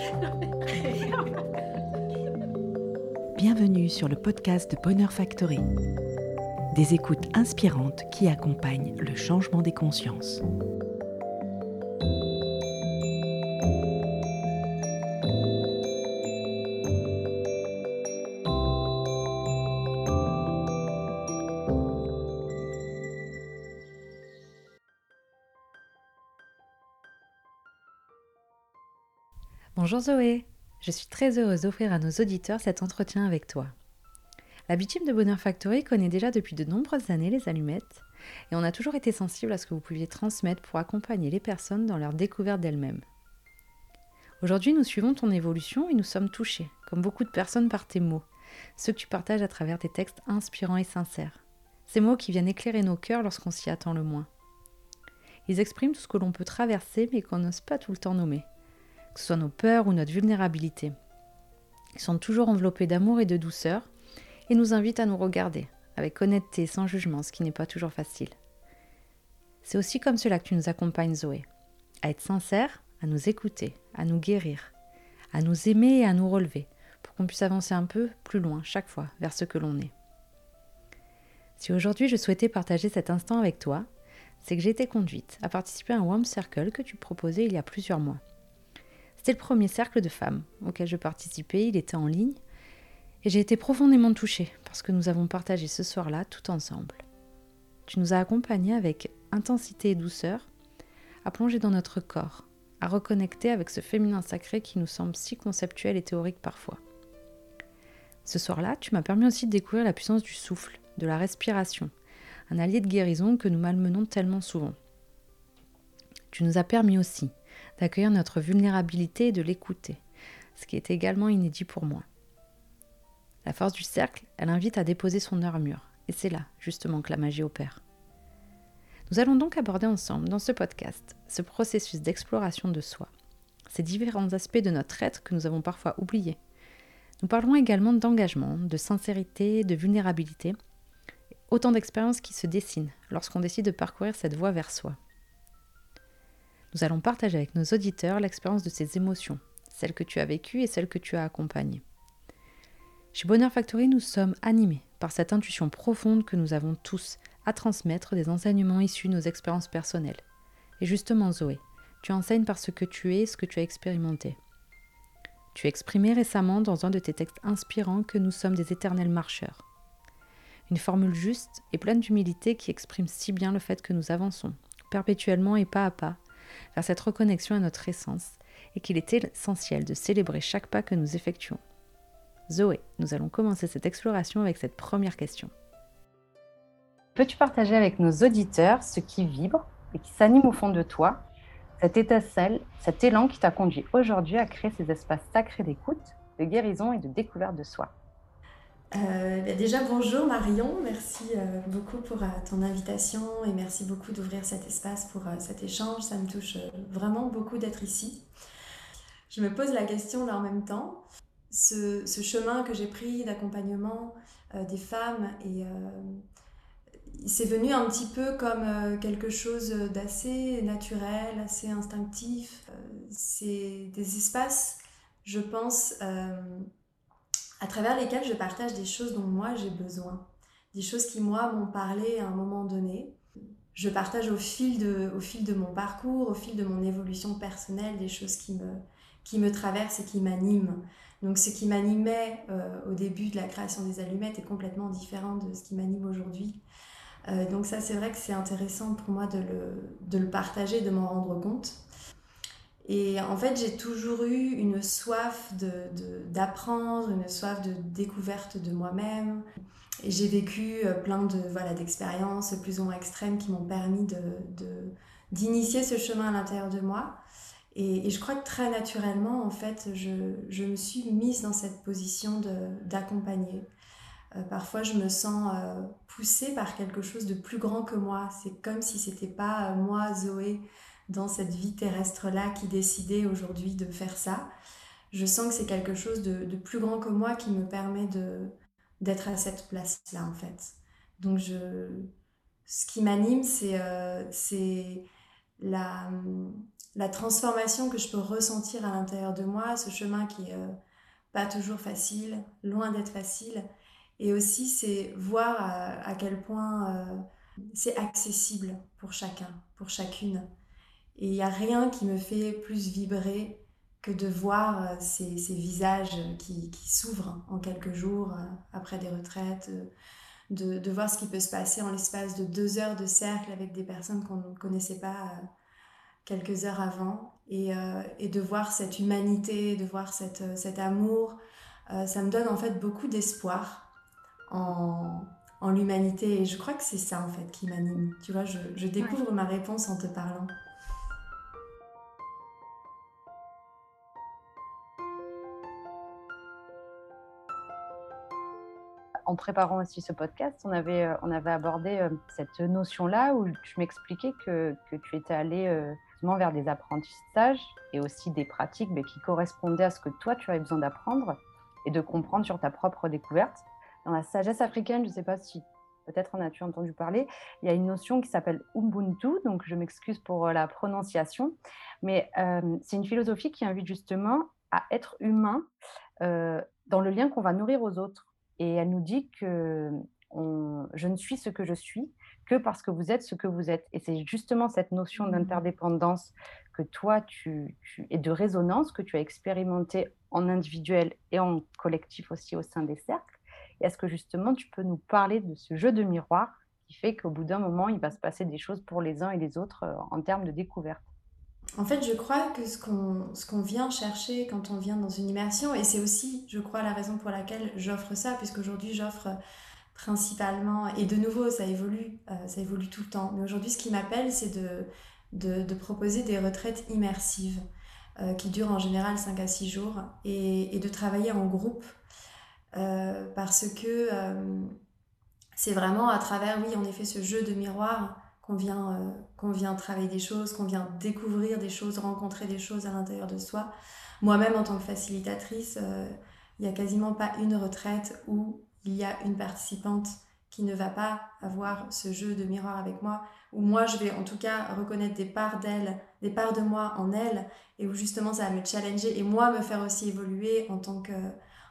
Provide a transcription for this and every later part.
Bienvenue sur le podcast de Bonheur Factory. Des écoutes inspirantes qui accompagnent le changement des consciences. Bonjour Zoé, je suis très heureuse d'offrir à nos auditeurs cet entretien avec toi. La de Bonheur Factory connaît déjà depuis de nombreuses années les allumettes et on a toujours été sensible à ce que vous pouviez transmettre pour accompagner les personnes dans leur découverte d'elles-mêmes. Aujourd'hui, nous suivons ton évolution et nous sommes touchés, comme beaucoup de personnes, par tes mots, ceux que tu partages à travers tes textes inspirants et sincères. Ces mots qui viennent éclairer nos cœurs lorsqu'on s'y attend le moins. Ils expriment tout ce que l'on peut traverser mais qu'on n'ose pas tout le temps nommer que ce soit nos peurs ou notre vulnérabilité. Ils sont toujours enveloppés d'amour et de douceur et nous invitent à nous regarder avec honnêteté, sans jugement, ce qui n'est pas toujours facile. C'est aussi comme cela que tu nous accompagnes, Zoé, à être sincère, à nous écouter, à nous guérir, à nous aimer et à nous relever, pour qu'on puisse avancer un peu plus loin chaque fois vers ce que l'on est. Si aujourd'hui je souhaitais partager cet instant avec toi, c'est que j'ai été conduite à participer à un Warm Circle que tu proposais il y a plusieurs mois. C'était le premier cercle de femmes auquel je participais, il était en ligne, et j'ai été profondément touchée parce que nous avons partagé ce soir-là tout ensemble. Tu nous as accompagnés avec intensité et douceur à plonger dans notre corps, à reconnecter avec ce féminin sacré qui nous semble si conceptuel et théorique parfois. Ce soir-là, tu m'as permis aussi de découvrir la puissance du souffle, de la respiration, un allié de guérison que nous malmenons tellement souvent. Tu nous as permis aussi d'accueillir notre vulnérabilité et de l'écouter, ce qui est également inédit pour moi. La force du cercle, elle invite à déposer son armure, et c'est là justement que la magie opère. Nous allons donc aborder ensemble dans ce podcast ce processus d'exploration de soi, ces différents aspects de notre être que nous avons parfois oubliés. Nous parlerons également d'engagement, de sincérité, de vulnérabilité, autant d'expériences qui se dessinent lorsqu'on décide de parcourir cette voie vers soi. Nous allons partager avec nos auditeurs l'expérience de ces émotions, celles que tu as vécues et celles que tu as accompagnées. Chez Bonheur Factory, nous sommes animés par cette intuition profonde que nous avons tous à transmettre des enseignements issus de nos expériences personnelles. Et justement, Zoé, tu enseignes par ce que tu es et ce que tu as expérimenté. Tu as exprimé récemment dans un de tes textes inspirants que nous sommes des éternels marcheurs. Une formule juste et pleine d'humilité qui exprime si bien le fait que nous avançons, perpétuellement et pas à pas, vers cette reconnexion à notre essence et qu'il est essentiel de célébrer chaque pas que nous effectuons. Zoé, nous allons commencer cette exploration avec cette première question. Peux-tu partager avec nos auditeurs ce qui vibre et qui s'anime au fond de toi, cette étincelle, cet élan qui t'a conduit aujourd'hui à créer ces espaces sacrés d'écoute, de guérison et de découverte de soi? Euh, bah, déjà, bonjour Marion, merci euh, beaucoup pour euh, ton invitation et merci beaucoup d'ouvrir cet espace pour cet échange. Ça me touche vraiment beaucoup d'être ici. Je me pose la question là en même temps. Ce, ce chemin que j'ai pris d'accompagnement des femmes et c'est venu un petit peu comme quelque chose d'assez naturel, assez instinctif. c'est des espaces, je pense, à travers lesquels je partage des choses dont moi j'ai besoin, des choses qui moi m'ont parlé à un moment donné. Je partage au fil, de, au fil de mon parcours, au fil de mon évolution personnelle, des choses qui me, qui me traversent et qui m'animent. Donc ce qui m'animait euh, au début de la création des allumettes est complètement différent de ce qui m'anime aujourd'hui. Euh, donc ça c'est vrai que c'est intéressant pour moi de le, de le partager, de m'en rendre compte. Et en fait, j'ai toujours eu une soif d'apprendre, de, une soif de découverte de moi-même. Et j'ai vécu euh, plein de voilà d'expériences plus ou moins extrêmes qui m'ont permis d'initier ce chemin à l'intérieur de moi. Et, je crois que très naturellement, en fait, je, je me suis mise dans cette position d'accompagner. Euh, parfois, je me sens euh, poussée par quelque chose de plus grand que moi. C'est comme si c'était pas moi, Zoé, dans cette vie terrestre-là qui décidait aujourd'hui de faire ça. Je sens que c'est quelque chose de, plus grand que moi qui me permet d'être à cette place-là, en fait. Donc, je, ce qui m'anime, c'est, euh, la, la transformation que je peux ressentir à l'intérieur de moi, ce chemin qui est pas toujours facile, loin d'être facile. Et aussi, c'est voir à, quel point c'est accessible pour chacun, pour chacune. Et il n'y a rien qui me fait plus vibrer que de voir euh, ces, visages qui, s'ouvrent en quelques jours euh, après des retraites, euh, de, de, voir ce qui peut se passer en l'espace de deux heures de cercle avec des personnes qu'on ne connaissait pas quelques heures avant, et, et, de voir cette humanité, de voir cette, cet amour, ça me donne en fait beaucoup d'espoir en, en l'humanité, et je crois que c'est ça en fait qui m'anime. Tu vois, je, je découvre ma réponse en te parlant. En préparant aussi ce podcast, on avait, euh, on avait abordé euh, cette notion-là où tu m'expliquais que, que, tu étais allé euh, vers des apprentissages et aussi des pratiques mais qui correspondaient à ce que toi, tu avais besoin d'apprendre et de comprendre sur ta propre découverte. Dans la sagesse africaine, je ne sais pas si peut-être en as-tu entendu parler, il y a une notion qui s'appelle Ubuntu, donc je m'excuse pour la prononciation, mais c'est une philosophie qui invite justement à être humain dans le lien qu'on va nourrir aux autres. Et elle nous dit que je ne suis ce que je suis que parce que vous êtes ce que vous êtes. Et c'est justement cette notion mmh. d'interdépendance que toi, tu, et de résonance que tu as expérimenté en individuel et en collectif aussi au sein des cercles. Et est-ce que justement, tu peux nous parler de ce jeu de miroir qui fait qu'au bout d'un moment, il va se passer des choses pour les uns et les autres euh, en termes de découverte? En fait, je crois que ce qu'on vient chercher quand on vient dans une immersion, et c'est aussi, je crois, la raison pour laquelle j'offre ça, puisqu'aujourd'hui j'offre principalement, et de nouveau, ça évolue, euh, ça évolue tout le temps. Mais aujourd'hui, ce qui m'appelle, c'est de, de, proposer des retraites immersives euh, qui durent en général 5 à 6 jours et, et de travailler en groupe euh, parce que c'est vraiment à travers, oui, en effet, ce jeu de miroir qu'on vient, euh, vient travailler des choses, qu'on vient découvrir des choses, rencontrer des choses à l'intérieur de soi. Moi-même, en tant que facilitatrice, euh, il n'y a quasiment pas une retraite où il y a une participante qui ne va pas avoir ce jeu de miroir avec moi, où moi je vais en tout cas reconnaître des parts d'elle, des parts de moi en elle, et où justement ça va me challenger et moi me faire aussi évoluer en tant que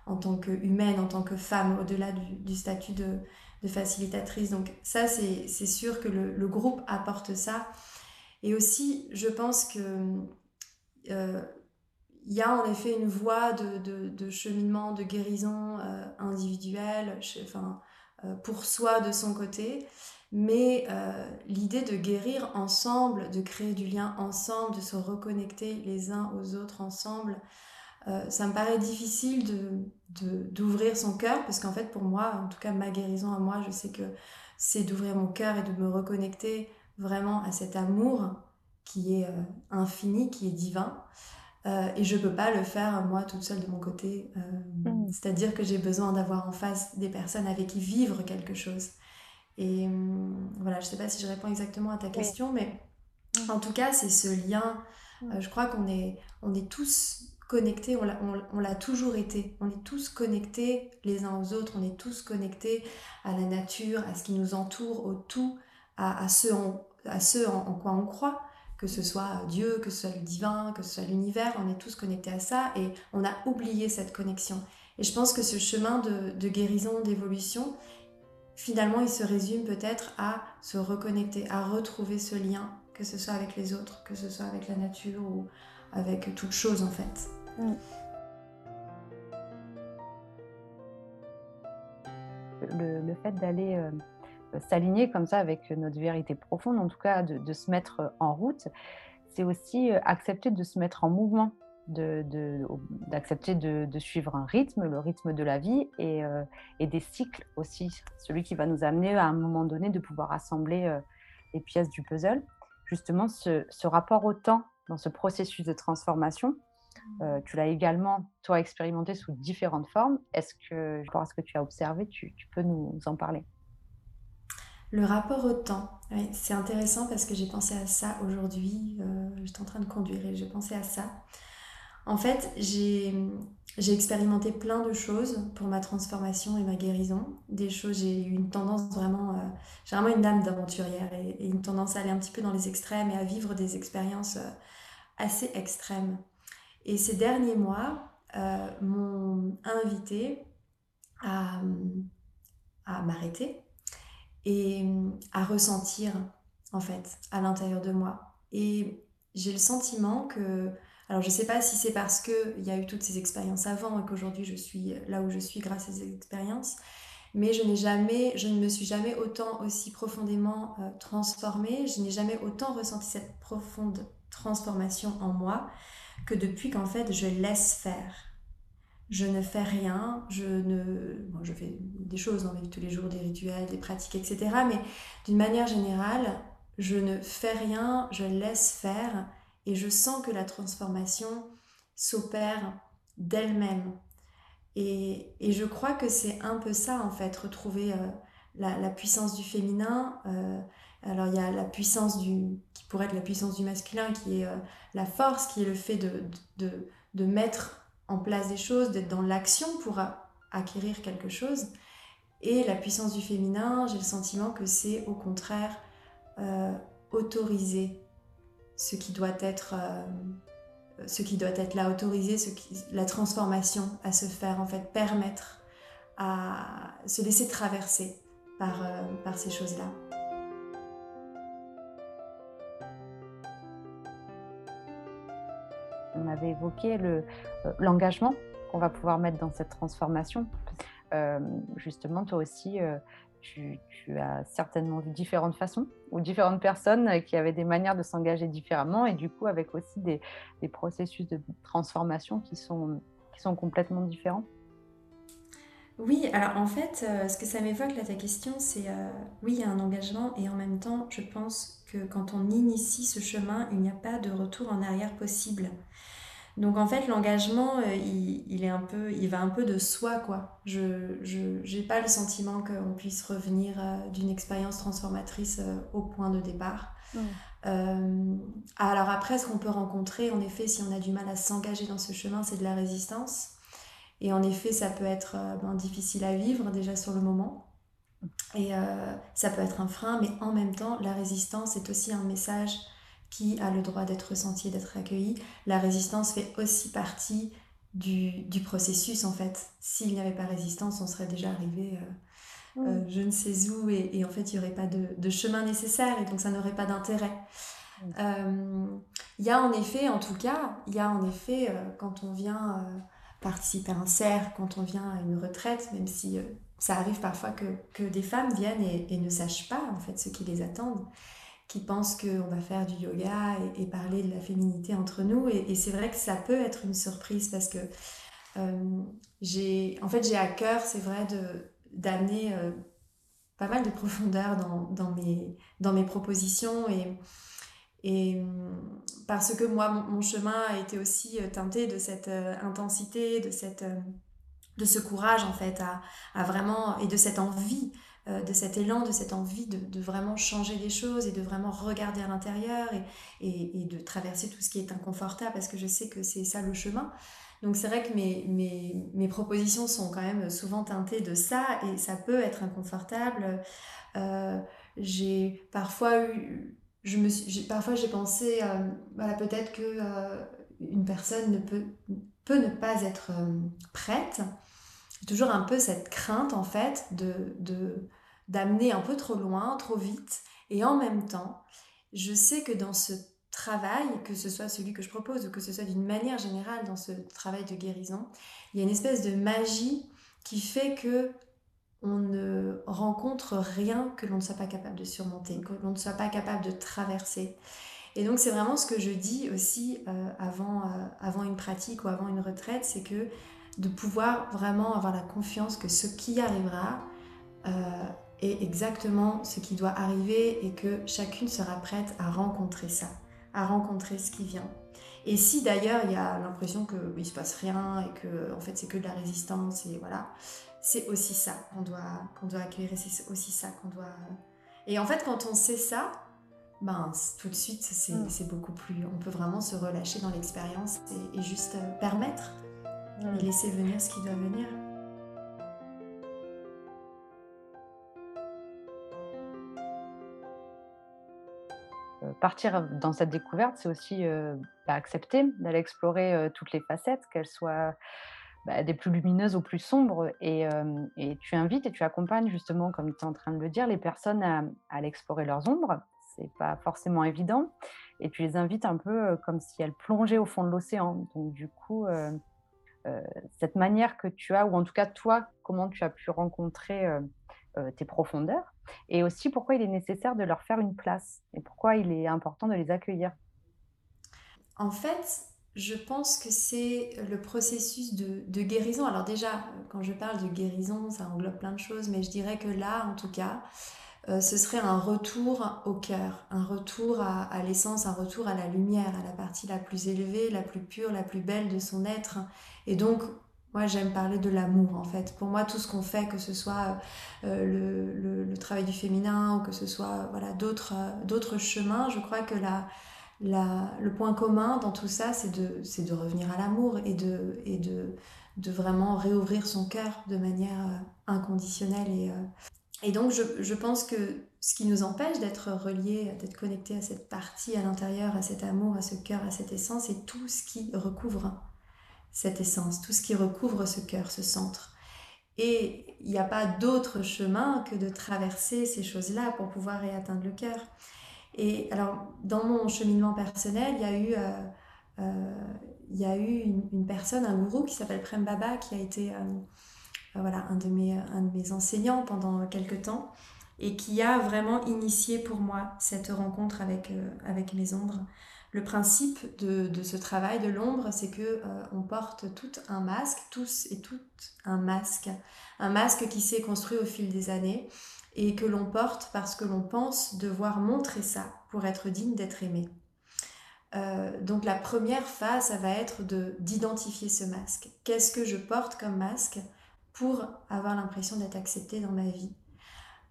en tant qu'humaine, en tant que femme, au-delà du, statut de, de facilitatrice. Donc ça, c'est sûr que le, groupe apporte ça. Et aussi, je pense que euh, il y a en effet une voie de, cheminement, de guérison euh, individuelle, enfin, euh, pour soi de son côté. Mais l'idée de guérir ensemble, de créer du lien ensemble, de se reconnecter les uns aux autres ensemble, ça me paraît difficile de, d'ouvrir son cœur, parce qu'en fait pour moi, en tout cas ma guérison à moi, je sais que c'est d'ouvrir mon cœur et de me reconnecter vraiment à cet amour qui est euh, infini, qui est divin. Euh, et je peux pas le faire moi toute seule de mon côté. Euh, mm. C'est-à-dire que j'ai besoin d'avoir en face des personnes avec qui vivre quelque chose. Et hum, voilà, je sais pas si je réponds exactement à ta question, mais mm. en tout cas, c'est ce lien. Mm. je crois qu'on est, on est tous connectés, on l'a toujours été. On est tous connectés les uns aux autres, on est tous connectés à la nature, à ce qui nous entoure, au tout, à, ce, en, quoi on croit, que ce soit Dieu, que ce soit le divin, que ce soit l'univers, on est tous connectés à ça et on a oublié cette connexion. Et je pense que ce chemin de guérison, d'évolution, finalement, il se résume peut-être à se reconnecter, à retrouver ce lien, que ce soit avec les autres, que ce soit avec la nature ou avec toute chose en fait. Le, fait d'aller euh, s'aligner comme ça avec notre vérité profonde, en tout cas de, se mettre en route, c'est aussi euh, accepter de se mettre en mouvement, d'accepter de, suivre un rythme, le rythme de la vie et, euh, des cycles aussi, celui qui va nous amener à un moment donné de pouvoir assembler les pièces du puzzle. Justement, ce, ce rapport au temps dans ce processus de transformation, euh, tu l'as également, toi, expérimenté sous différentes formes. Est-ce que, par ce que tu as observé, tu, peux nous en parler? Le rapport au temps, c'est intéressant parce que j'ai pensé à ça aujourd'hui. Euh, j'étais en train de conduire et j'ai pensé à ça. En fait, j'ai expérimenté plein de choses pour ma transformation et ma guérison. Des choses, j'ai eu une tendance vraiment, euh, j'ai vraiment une âme d'aventurière et, une tendance à aller un petit peu dans les extrêmes et à vivre des expériences assez extrêmes. Et ces derniers mois m'ont invité à, à m'arrêter et à ressentir en fait à l'intérieur de moi. Et j'ai le sentiment que alors je ne sais pas si c'est parce qu'il y a eu toutes ces expériences avant et qu'aujourd'hui je suis là où je suis grâce à ces expériences, mais je jamais, je ne me suis jamais autant aussi profondément euh, transformée, je n'ai jamais autant ressenti cette profonde transformation en moi que depuis qu'en fait je laisse faire. Je ne fais rien, je ne, bon, je fais des choses dans la vie tous les jours, des rituels, des pratiques, etc. Mais d'une manière générale, je ne fais rien, je laisse faire et je sens que la transformation s'opère d'elle-même. Et, je crois que c'est un peu ça, en fait, retrouver euh, la, puissance du féminin. Euh, alors, il y a la puissance du, qui pourrait être la puissance du masculin, qui est euh, la force, qui est le fait de, de, de mettre en place des choses, d'être dans l'action pour acquérir quelque chose. Et la puissance du féminin, j'ai le sentiment que c'est au contraire autoriser ce qui doit être, euh, ce qui doit être là, qui, la transformation à se faire, en fait, permettre à se laisser traverser par, euh, par ces choses-là. On avait évoqué euh, l'engagement qu'on va pouvoir mettre dans cette transformation. justement, toi aussi, tu, as certainement vu différentes façons ou différentes personnes qui avaient des manières de s'engager différemment et du coup avec aussi des, processus de transformation qui sont, qui sont complètement différents. Oui, alors en fait, euh, ce que ça m'évoque là ta question, c'est euh, oui, il y a un engagement et en même temps, je pense que quand on initie ce chemin, il n'y a pas de retour en arrière possible. Donc en fait, l'engagement, euh, il, est un peu, il va un peu de soi, quoi. Je n'ai pas le sentiment qu'on puisse revenir euh, d'une expérience transformatrice euh, au point de départ. alors après, ce qu'on peut rencontrer, en effet, si on a du mal à s'engager dans ce chemin, c'est de la résistance. Et en effet, ça peut être ben, difficile à vivre déjà sur le moment. Et ça peut être un frein, mais en même temps, la résistance est aussi un message qui a le droit d'être ressenti et d'être accueilli. La résistance fait aussi partie du, du processus en fait. S'il n'y avait pas résistance, on serait déjà arrivé euh, euh, je ne sais où et, en fait il n'y aurait pas de, de, chemin nécessaire et donc ça n'aurait pas d'intérêt. Euh, il y a en effet, en tout cas, il y a en effet quand on vient participer à un cercle, quand on vient à une retraite, même si ça arrive parfois que, que des femmes viennent et, et, ne sachent pas en fait ce qui les attend qui pensent qu'on va faire du yoga et, parler de la féminité entre nous. Et, c'est vrai que ça peut être une surprise parce que euh, j'ai, en fait, à cœur, c'est vrai, d'amener euh, pas mal de profondeur dans, dans, mes, dans mes propositions et, et parce que moi, mon, chemin a été aussi euh, teinté de cette intensité, de, cette, de ce courage en fait, à, à vraiment, et de cette envie euh, de cet élan, de cette envie de, vraiment changer les choses et de vraiment regarder à l'intérieur et, de traverser tout ce qui est inconfortable parce que je sais que c'est ça le chemin. Donc c'est vrai que mes, mes, propositions sont quand même souvent teintées de ça et ça peut être inconfortable. Euh, j'ai parfois eu, je me suis, parfois j'ai pensé, euh, voilà, peut-être que une personne ne peut, peut ne pas être prête. Toujours un peu cette crainte en fait de, de d'amener un peu trop loin, trop vite. Et en même temps, je sais que dans ce travail, que ce soit celui que je propose ou que ce soit d'une manière générale dans ce travail de guérison, il y a une espèce de magie qui fait que on ne rencontre rien que l'on ne soit pas capable de surmonter, que l'on ne soit pas capable de traverser. Et donc c'est vraiment ce que je dis aussi euh, avant, euh, avant une pratique ou avant une retraite, c'est que de pouvoir vraiment avoir la confiance que ce qui arrivera euh, est exactement ce qui doit arriver et que chacune sera prête à rencontrer ça, à rencontrer ce qui vient. Et si d'ailleurs il y a l'impression qu'il ne se passe rien et que en fait c'est que de la résistance et voilà, c'est aussi ça qu'on doit, qu'on doit accueillir et c'est aussi ça qu'on doit... Et en fait quand on sait ça, ben, tout de suite mm. c'est beaucoup plus... On peut vraiment se relâcher dans l'expérience et, juste euh, permettre mm. et laisser venir ce qui doit venir. Partir dans cette découverte, c'est aussi bah, accepter d'aller explorer toutes les facettes, qu'elles soient bah, des plus lumineuses aux plus sombres. Et, et, tu invites et tu accompagnes justement, comme tu es en train de le dire, les personnes à, à explorer leurs ombres. C'est pas forcément évident. Et tu les invites un peu comme si elles plongeaient au fond de l'océan. Donc du coup, cette manière que tu as, ou en tout cas toi, comment tu as pu rencontrer tes profondeurs, et aussi pourquoi il est nécessaire de leur faire une place, et pourquoi il est important de les accueillir? En fait, je pense que c'est le processus de, guérison. Alors déjà, quand je parle de guérison, ça englobe plein de choses, mais je dirais que là, en tout cas, euh, ce serait un retour au cœur, un retour à, à l'essence, un retour à la lumière, à la partie la plus élevée, la plus pure, la plus belle de son être. Et donc, moi, j'aime parler de l'amour, en fait. Pour moi, tout ce qu'on fait, que ce soit euh, le, le, travail du féminin ou que ce soit voilà, d'autres, d'autres chemins, je crois que la, la, le point commun dans tout ça, c'est de, c'est de revenir à l'amour et, de, et de, de vraiment réouvrir son cœur de manière euh, inconditionnelle. Et, euh, et donc, je, je pense que ce qui nous empêche d'être reliés, d'être connectés à cette partie à l'intérieur, à cet amour, à ce cœur, à cette essence, c'est tout ce qui recouvre cette essence, tout ce qui recouvre ce cœur, ce centre. Et il n'y a pas d'autre chemin que de traverser ces choses-là pour pouvoir y atteindre le cœur. Et alors, dans mon cheminement personnel, il y a eu, euh, euh, il y a eu une, personne, un gourou qui s'appelle Prem Baba, qui a été euh, voilà, un, de mes, un de mes enseignants pendant quelques temps et qui a vraiment initié pour moi cette rencontre avec, avec mes ombres. Le principe de, ce travail de l'ombre, c'est que euh, on porte tout un masque, tous et toutes un masque, un masque qui s'est construit au fil des années et que l'on porte parce que l'on pense devoir montrer ça pour être digne d'être aimé. Euh, donc la première phase, ça va être de d'identifier ce masque. Qu'est-ce que je porte comme masque pour avoir l'impression d'être accepté dans ma vie?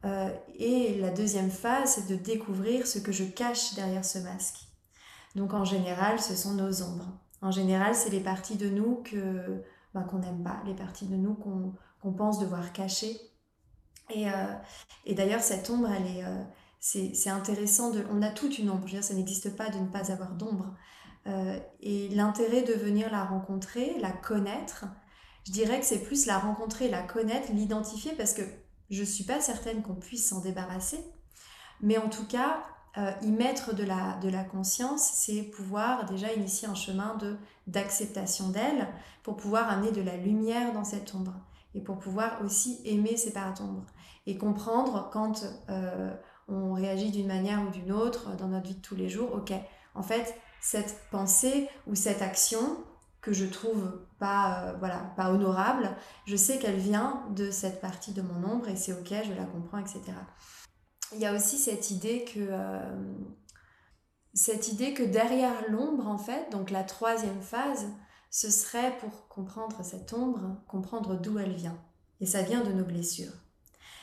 Euh, Et la deuxième phase, c'est de découvrir ce que je cache derrière ce masque. Donc en général, ce sont nos ombres. En général, c'est les parties de nous que ben, qu'on n'aime pas, les parties de nous qu'on pense devoir cacher. Et, euh, et d'ailleurs, cette ombre, elle est, euh, c'est intéressant. De, on a toute une ombre. Je veux dire, ça n'existe pas de ne pas avoir d'ombre. Euh, et l'intérêt de venir la rencontrer, la connaître, je dirais que c'est plus la rencontrer, la connaître, l'identifier, parce que je ne suis pas certaine qu'on puisse s'en débarrasser. Mais en tout cas, euh, y mettre de la, de la conscience, c'est pouvoir déjà initier un chemin de d'acceptation d'elle pour pouvoir amener de la lumière dans cette ombre et pour pouvoir aussi aimer ces parts d'ombre et comprendre quand euh, on réagit d'une manière ou d'une autre dans notre vie de tous les jours, ok, en fait, cette pensée ou cette action que je trouve pas, euh, voilà, pas honorable, je sais qu'elle vient de cette partie de mon ombre et c'est ok, je la comprends, etc il y a aussi cette idée que euh, cette idée que derrière l'ombre en fait donc la troisième phase ce serait pour comprendre cette ombre comprendre d'où elle vient. Et ça vient de nos blessures.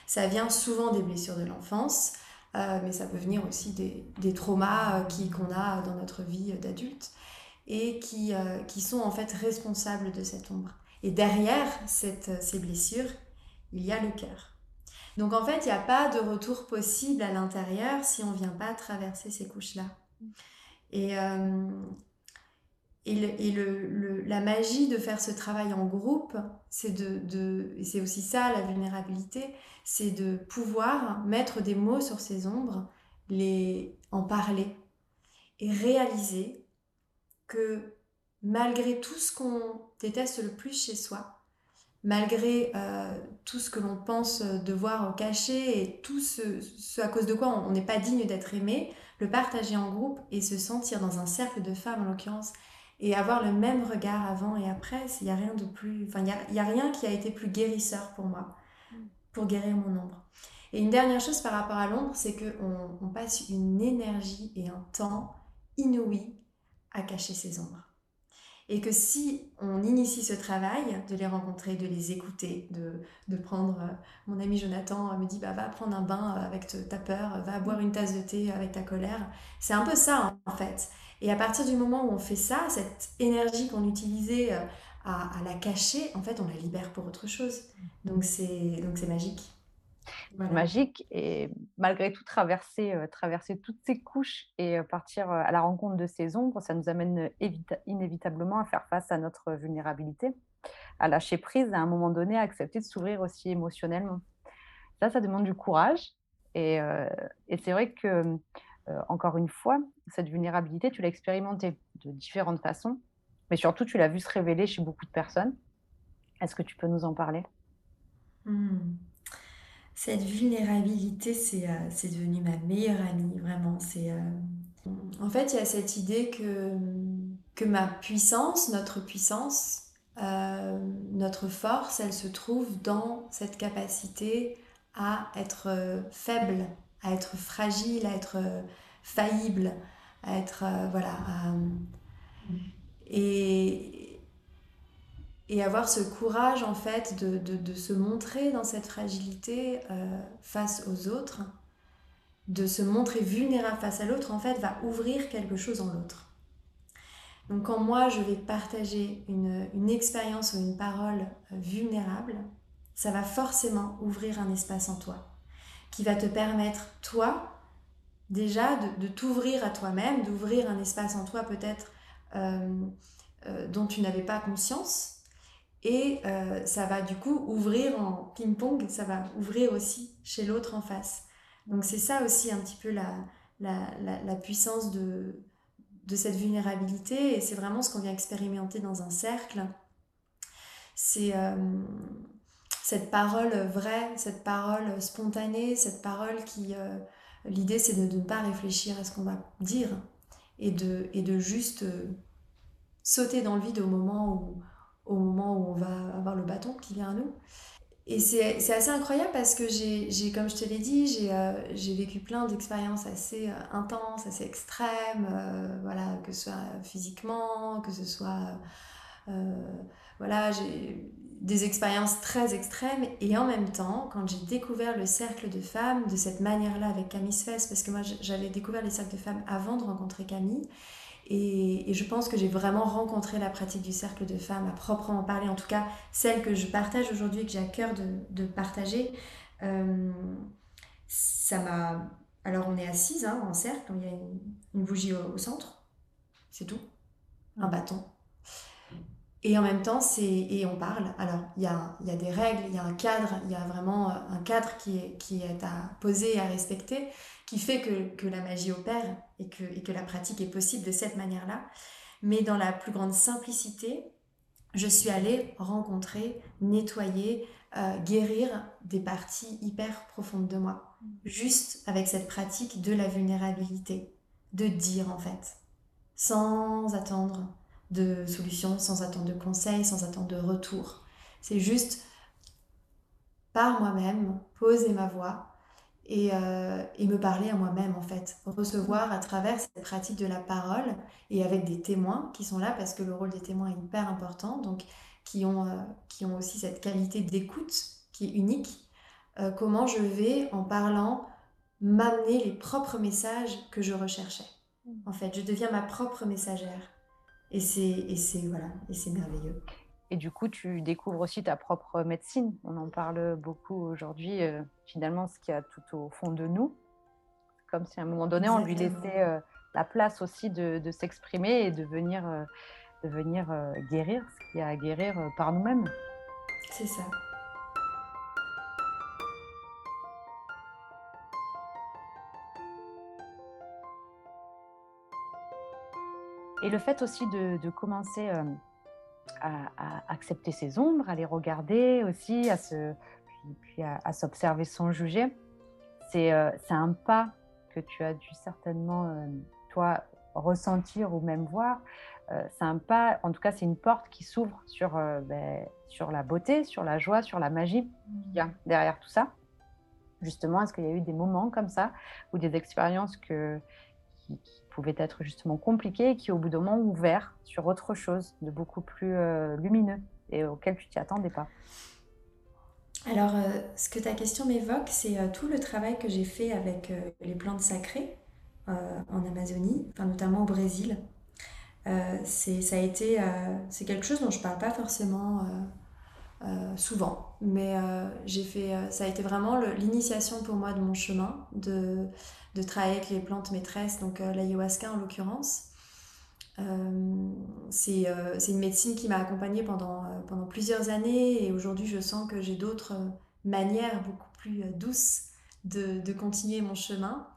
Ça vient souvent des blessures de l'enfance euh, mais ça peut venir aussi des, des traumas euh, qu'on a dans notre vie d'adulte et qui, qui sont en fait responsables de cette ombre. Et derrière cette, ces blessures il y a le cœur donc en fait, il n'y a pas de retour possible à l'intérieur si on ne vient pas traverser ces couches-là. Et, euh, la magie de faire ce travail en groupe, c'est c'est aussi ça la vulnérabilité, c'est de pouvoir mettre des mots sur ces ombres, les en parler et réaliser que malgré tout ce qu'on déteste le plus chez soi, malgré euh, tout ce que l'on pense devoir cacher et tout ce, à cause de quoi on n'est pas digne d'être aimé, le partager en groupe et se sentir dans un cercle de femmes en l'occurrence et avoir le même regard avant et après, il n'y a rien de plus, enfin il n'y a, rien qui a été plus guérisseur pour moi, pour guérir mon ombre. Et une dernière chose par rapport à l'ombre, c'est qu'on on passe une énergie et un temps inouï à cacher ses ombres. Et que si on initie ce travail, de les rencontrer, de les écouter, de, de prendre... Euh, mon ami Jonathan me dit, bah, va prendre un bain avec ta peur, va boire une tasse de thé avec ta colère. C'est un peu ça, en fait. Et à partir du moment où on fait ça, cette énergie qu'on utilisait euh, à, à, la cacher, en fait, on la libère pour autre chose. Donc c'est, donc magique. Et malgré tout, traverser, traverser toutes ces couches et partir à la rencontre de ces ombres, ça nous amène inévitablement à faire face à notre vulnérabilité, à lâcher prise à un moment donné, à accepter de s'ouvrir aussi émotionnellement. Ça, ça demande du courage. Et, et c'est vrai que, encore une fois, cette vulnérabilité, tu l'as expérimentée de différentes façons, mais surtout, tu l'as vu se révéler chez beaucoup de personnes. Est-ce que tu peux nous en parler? Mmh. Cette vulnérabilité, c'est euh, devenu ma meilleure amie, vraiment. Euh, En fait, il y a cette idée que, que ma puissance, notre puissance, euh, notre force, elle se trouve dans cette capacité à être euh, faible, à être fragile, à être faillible, à être voilà, et, et avoir ce courage en fait de, de, se montrer dans cette fragilité face aux autres, de se montrer vulnérable face à l'autre en fait va ouvrir quelque chose en l'autre. Donc quand moi je vais partager une, une expérience ou une parole euh, vulnérable, ça va forcément ouvrir un espace en toi qui va te permettre, toi, déjà de, de t'ouvrir à toi-même, d'ouvrir un espace en toi peut-être euh, euh, dont tu n'avais pas conscience. Et ça va du coup ouvrir en ping-pong, ça va ouvrir aussi chez l'autre en face. Donc c'est ça aussi un petit peu la, la, la, puissance de, de cette vulnérabilité et c'est vraiment ce qu'on vient expérimenter dans un cercle. C'est euh, cette parole vraie, cette parole spontanée, cette parole qui... Euh, l'idée c'est de, ne pas réfléchir à ce qu'on va dire et de, et de juste euh, sauter dans le vide au moment où, au moment où on va avoir le bâton qui vient à nous. Et c'est assez incroyable parce que j'ai, comme je te l'ai dit, j'ai euh, vécu plein d'expériences assez euh, intenses, assez extrêmes, euh, voilà, que ce soit physiquement, que ce soit... voilà, j'ai des expériences très extrêmes. Et en même temps, quand j'ai découvert le cercle de femmes de cette manière-là avec Camille Sfess, parce que moi j'avais découvert les cercles de femmes avant de rencontrer Camille, et, je pense que j'ai vraiment rencontré la pratique du cercle de femmes à proprement parler, en tout cas celle que je partage aujourd'hui et que j'ai à cœur de, partager. Euh, ça m'a. Alors on est assises hein, en cercle, il y a une, bougie au, centre, c'est tout, un bâton. Et en même temps, c'est et on parle. Alors, il y a, y a des règles, il y a un cadre, il y a vraiment un cadre qui est, qui est à poser et à respecter qui fait que, que la magie opère et que, et que la pratique est possible de cette manière-là. Mais dans la plus grande simplicité, je suis allée rencontrer, nettoyer, euh, guérir des parties hyper profondes de moi. Juste avec cette pratique de la vulnérabilité, de dire en fait, sans attendre de solution, sans attendre de conseils, sans attendre de retour. C'est juste par moi-même, poser ma voix euh, et, me parler à moi-même en fait. Recevoir à travers cette pratique de la parole et avec des témoins qui sont là parce que le rôle des témoins est hyper important, donc qui ont, euh, qui ont aussi cette qualité d'écoute qui est unique. Euh, comment je vais en parlant m'amener les propres messages que je recherchais. En fait, je deviens ma propre messagère. Et c'est voilà, et c'est merveilleux. Et du coup, tu découvres aussi ta propre médecine. On en parle beaucoup aujourd'hui, euh, finalement, ce qu'il y a tout au fond de nous. Comme si à un moment donné, on lui laissait euh, la place aussi de, s'exprimer et de venir, euh, de venir guérir ce qu'il y a à guérir par nous-mêmes. C'est ça. Et le fait aussi de, de commencer à, accepter ses ombres, à les regarder aussi, à se, puis, à, s'observer sans juger. Euh, c'est un pas que tu as dû certainement, euh, toi, ressentir ou même voir. Euh, c'est un pas, en tout cas, c'est une porte qui s'ouvre sur, ben, sur la beauté, sur la joie, sur la magie qu'il y a derrière tout ça. Justement, est-ce qu'il y a eu des moments comme ça ou des expériences que, qui, pouvaient être justement compliqués et qui, au bout d'un moment, ouvert sur autre chose de beaucoup plus euh, lumineux et auquel tu t'y attendais pas. Alors, euh, ce que ta question m'évoque, c'est euh, tout le travail que j'ai fait avec les plantes sacrées en Amazonie, enfin, notamment au Brésil. c'est ça quelque chose dont je parle pas forcément souvent. Mais fait, ça a été vraiment l'initiation pour moi de mon chemin, de, de travailler avec les plantes maîtresses, donc l'ayahuasca en l'occurrence. c'est une médecine qui m'a accompagnée pendant, pendant plusieurs années et aujourd'hui je sens que j'ai d'autres manières beaucoup plus douces de, de, continuer mon chemin.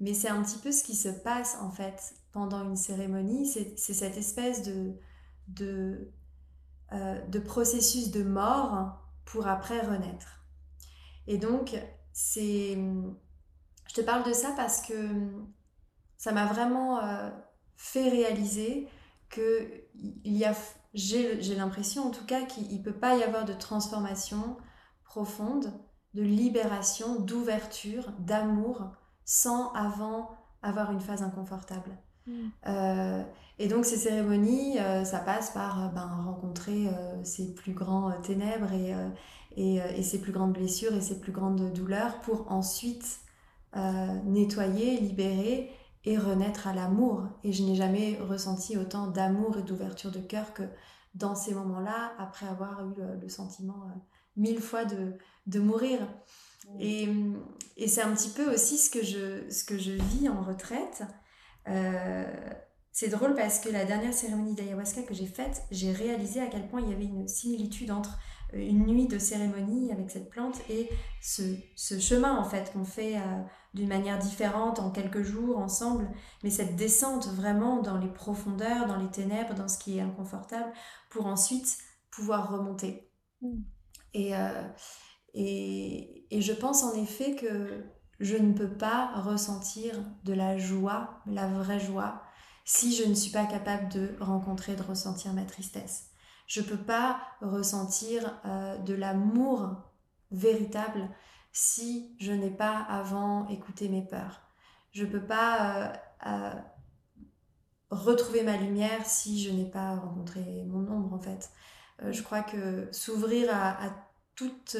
Mais c'est un petit peu ce qui se passe en fait pendant une cérémonie, c'est cette espèce de, de, euh, de processus de mort pour après renaître. Et donc, c'est... Je te parle de ça parce que ça m'a vraiment euh, fait réaliser que il y a, j'ai l'impression en tout cas qu'il ne peut pas y avoir de transformation profonde, de libération, d'ouverture, d'amour, sans avant avoir une phase inconfortable. Mm. Euh, et donc ces cérémonies, euh, ça passe par euh, ben, rencontrer ses plus grands ténèbres et, et, et, ses plus grandes blessures et ses plus grandes douleurs pour ensuite nettoyer, libérer et renaître à l'amour. Et je n'ai jamais ressenti autant d'amour et d'ouverture de cœur que dans ces moments-là, après avoir eu le, sentiment mille fois de, de mourir. Et, et c'est un petit peu aussi ce que je, ce que je vis en retraite. Euh, c'est drôle parce que la dernière cérémonie d'ayahuasca que j'ai faite, j'ai réalisé à quel point il y avait une similitude entre euh, une nuit de cérémonie avec cette plante et ce, ce chemin en fait qu'on fait euh, d'une manière différente en quelques jours ensemble, mais cette descente vraiment dans les profondeurs, dans les ténèbres, dans ce qui est inconfortable, pour ensuite pouvoir remonter. Mm. Et, et, et, je pense en effet que je ne peux pas ressentir de la joie, la vraie joie, si je ne suis pas capable de rencontrer, de ressentir ma tristesse. Je ne peux pas ressentir euh, de l'amour véritable si je n'ai pas avant écouté mes peurs. Je ne peux pas euh, euh, retrouver ma lumière si je n'ai pas rencontré mon ombre en fait. je crois que s'ouvrir à, à toute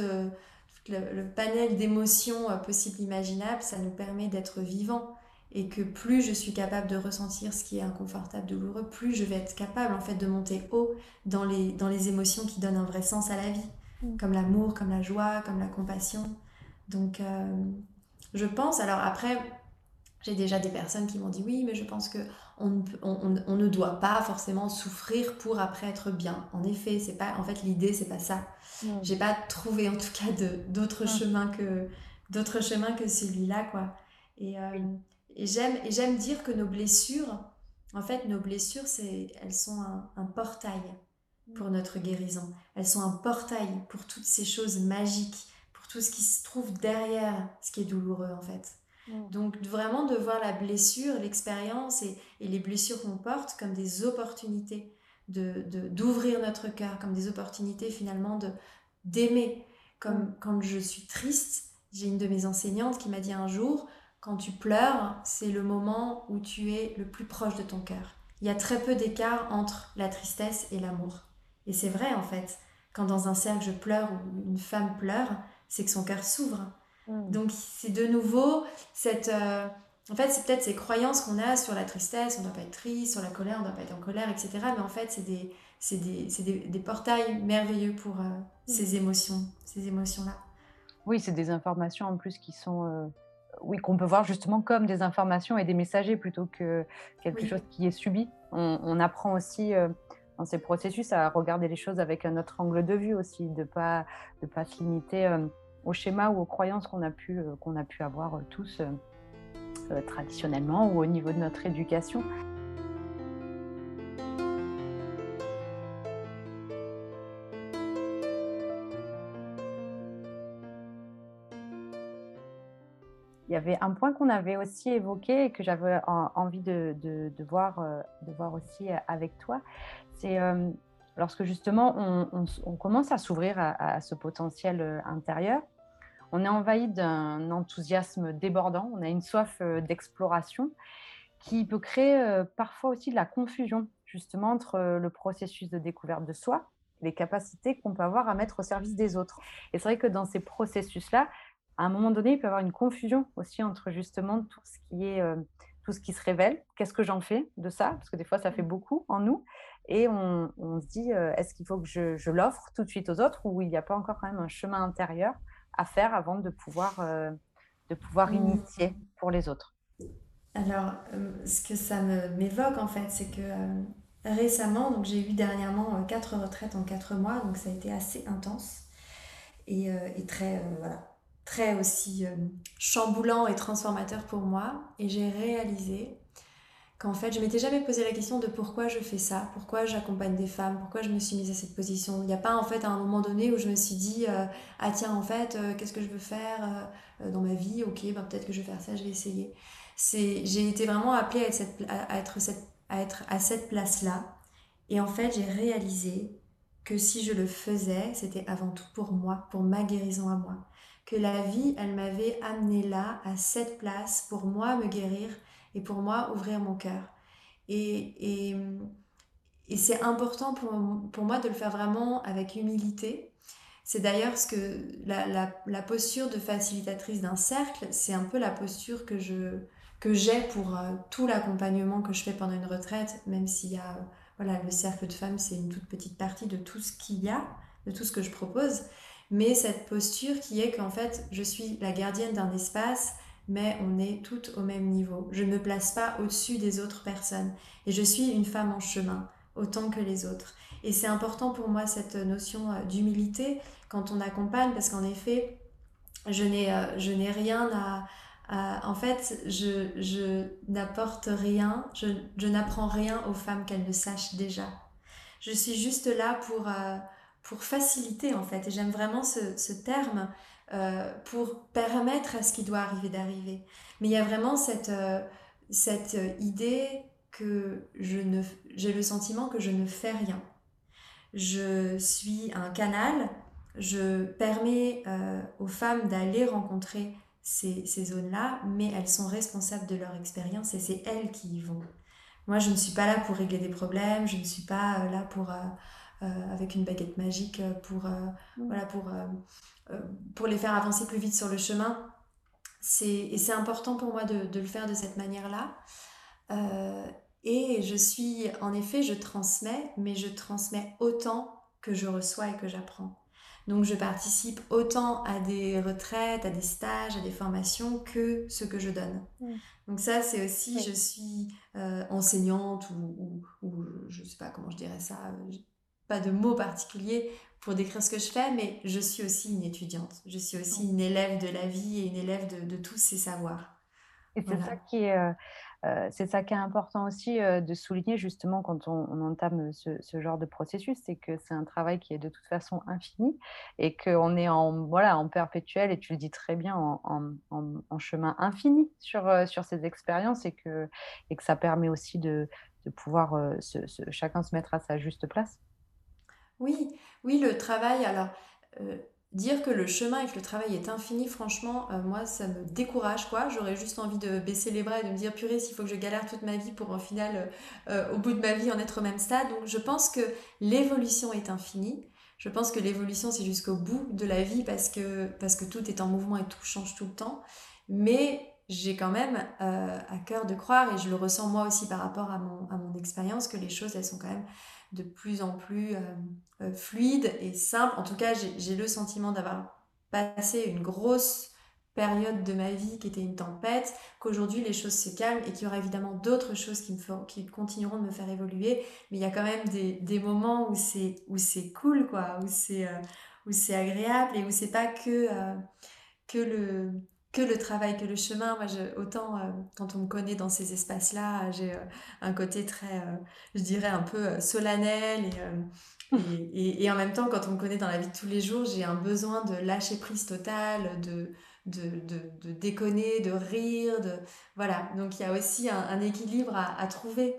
le, panel d'émotions euh, possibles, imaginables, ça nous permet d'être vivants. Et que plus je suis capable de ressentir ce qui est inconfortable, douloureux, plus je vais être capable en fait de monter haut dans les, dans les émotions qui donnent un vrai sens à la vie, mm. comme l'amour, comme la joie, comme la compassion. Donc euh, je pense, alors après, j'ai déjà des personnes qui m'ont dit oui, mais je pense que on, on, ne doit pas forcément souffrir pour après être bien. En effet, c'est pas, en fait, l'idée c'est pas ça. J'ai pas trouvé en tout cas d'autres chemins que d'autres chemins que celui-là, quoi. Et, euh, et j'aime et j'aime dire que nos blessures, en fait, nos blessures, c'est elles sont un, un portail pour notre guérison. Elles sont un portail pour toutes ces choses magiques, tout ce qui se trouve derrière ce qui est douloureux, en fait. Mm. Donc vraiment de voir la blessure, l'expérience et, les blessures qu'on porte comme des opportunités d'ouvrir de, d'ouvrir notre cœur, comme des opportunités finalement de d'aimer. Comme mm. quand je suis triste, j'ai une de mes enseignantes qui m'a dit un jour, quand tu pleures, c'est le moment où tu es le plus proche de ton cœur. Il y a très peu d'écart entre la tristesse et l'amour. Et c'est vrai en fait, quand dans un cercle je pleure ou une femme pleure, c'est que son cœur s'ouvre. Mm. Donc c'est de nouveau cette... Euh, en fait, c'est peut-être ces croyances qu'on a sur la tristesse, on ne doit pas être triste, sur la colère, on ne doit pas être en colère, etc. Mais en fait, c'est des, des, des, des, portails merveilleux pour euh, mm. ces émotions, ces émotions-là. Oui, c'est des informations en plus qui sont... Euh, oui, qu'on peut voir justement comme des informations et des messagers plutôt que quelque chose qui est subi. On, on apprend aussi dans ces processus à regarder les choses avec un autre angle de vue aussi, de ne pas, de pas se limiter aux schémas ou aux croyances qu'on a pu, euh, qu'on a pu avoir euh, tous euh, traditionnellement ou au niveau de notre éducation. Y avait un point qu'on avait aussi évoqué et que j'avais envie de, de, voir, aussi avec toi, c'est lorsque justement on, commence à s'ouvrir à, ce potentiel intérieur, on est envahi d'un enthousiasme débordant, on a une soif euh, d'exploration qui peut créer euh, parfois aussi de la confusion justement entre euh, le processus de découverte de soi, les capacités qu'on peut avoir à mettre au service des autres. Et c'est vrai que dans ces processus-là, à un moment donné, il peut y avoir une confusion aussi entre justement tout ce qui est tout ce qui se révèle, qu'est-ce que j'en fais de ça, parce que des fois ça fait beaucoup en nous, et on, se dit est-ce qu'il faut que je, l'offre tout de suite aux autres ou il n'y a pas encore quand même un chemin intérieur à faire avant de pouvoir, de pouvoir mmh. initier pour les autres? Alors, ce que ça m'évoque en fait, c'est que récemment, donc j'ai eu dernièrement quatre retraites en quatre mois, donc ça a été assez intense et, et très voilà très aussi euh, chamboulant et transformateur pour moi. Et j'ai réalisé qu'en fait, je m'étais jamais posé la question de pourquoi je fais ça, pourquoi j'accompagne des femmes, pourquoi je me suis mise à cette position. Il n'y a pas en fait à un moment donné où je me suis dit euh, ah tiens en fait euh, qu'est-ce que je veux faire dans ma vie? Ok bah, peut-être que je vais faire ça je vais essayer. J'ai été vraiment appelée à être, cette, à être, cette, à être à cette place là et en fait j'ai réalisé que si je le faisais c'était avant tout pour moi pour ma guérison à moi que la vie, elle m'avait amené là, à cette place, pour moi me guérir et pour moi ouvrir mon cœur. Et, et, et c'est important pour, pour, moi de le faire vraiment avec humilité. C'est d'ailleurs ce que la, la, posture de facilitatrice d'un cercle, c'est un peu la posture que je que j'ai pour euh, tout l'accompagnement que je fais pendant une retraite, même s'il y a voilà le cercle de femmes, c'est une toute petite partie de tout ce qu'il y a, de tout ce que je propose mais cette posture qui est qu'en fait, je suis la gardienne d'un espace, mais on est toutes au même niveau. Je ne me place pas au-dessus des autres personnes. Et je suis une femme en chemin, autant que les autres. Et c'est important pour moi cette notion euh, d'humilité quand on accompagne, parce qu'en effet, je n'ai, euh, je n'ai rien à, en fait, je, je n'apporte rien, je, je n'apprends rien aux femmes qu'elles ne sachent déjà. Je suis juste là pour... Euh, pour faciliter en fait. Et j'aime vraiment ce, terme euh, pour permettre à ce qui doit arriver d'arriver. Mais il y a vraiment cette, euh, cette idée que je ne, j'ai le sentiment que je ne fais rien. Je suis un canal, je permets euh, aux femmes d'aller rencontrer ces, ces zones-là, mais elles sont responsables de leur expérience et c'est elles qui y vont. Moi, je ne suis pas là pour régler des problèmes, je ne suis pas là pour euh, avec une baguette magique euh, pour, euh, mm. voilà, pour, pour les faire avancer plus vite sur le chemin. Et c'est important pour moi de, de, le faire de cette manière-là. et je suis, en effet, je transmets, mais je transmets autant que je reçois et que j'apprends. Donc je participe autant à des retraites, à des stages, à des formations que ce que je donne. Mm. Donc ça, c'est aussi, je suis enseignante ou, ou, ou, je ne sais pas comment je dirais ça, pas de mots particuliers pour décrire ce que je fais, mais je suis aussi une étudiante. Je suis aussi une élève de la vie et une élève de, tous ces savoirs. Et c'est ça qui est, euh, euh, c'est ça qui est important aussi euh, de souligner justement quand on, entame ce, genre de processus, c'est que c'est un travail qui est de toute façon infini et qu'on est en, voilà, en perpétuel, et tu le dis très bien, en, en, chemin infini sur, sur ces expériences et que, et que ça permet aussi de, de pouvoir chacun se mettre à sa juste place. Oui, oui, le travail, alors euh, dire que le chemin et que le travail est infini, franchement, euh, moi, ça me décourage, quoi. J'aurais juste envie de baisser les bras et de me dire, purée, s'il faut que je galère toute ma vie pour au final, euh, au bout de ma vie, en être au même stade. Donc, je pense que l'évolution est infinie. Je pense que l'évolution, c'est jusqu'au bout de la vie parce que, parce que tout est en mouvement et tout change tout le temps. Mais j'ai quand même à cœur de croire, et je le ressens moi aussi par rapport à mon, à mon expérience, que les choses, elles sont quand même de plus en plus euh, euh, fluide et simple. En tout cas, j'ai le sentiment d'avoir passé une grosse période de ma vie qui était une tempête, qu'aujourd'hui les choses se calment et qu'il y aura évidemment d'autres choses qui, continueront de me faire évoluer, mais il y a quand même des, moments où c'est cool quoi, où c'est euh, où c'est agréable et où c'est pas que le que le travail, que le chemin. Moi, je, autant euh, quand on me connaît dans ces espaces-là, j'ai euh, un côté très, euh, je dirais, un peu solennel. Et, et, en même temps, quand on me connaît dans la vie de tous les jours, j'ai un besoin de lâcher prise totale, de, de, de, déconner, de rire. De... Voilà, donc il y a aussi un, équilibre à, trouver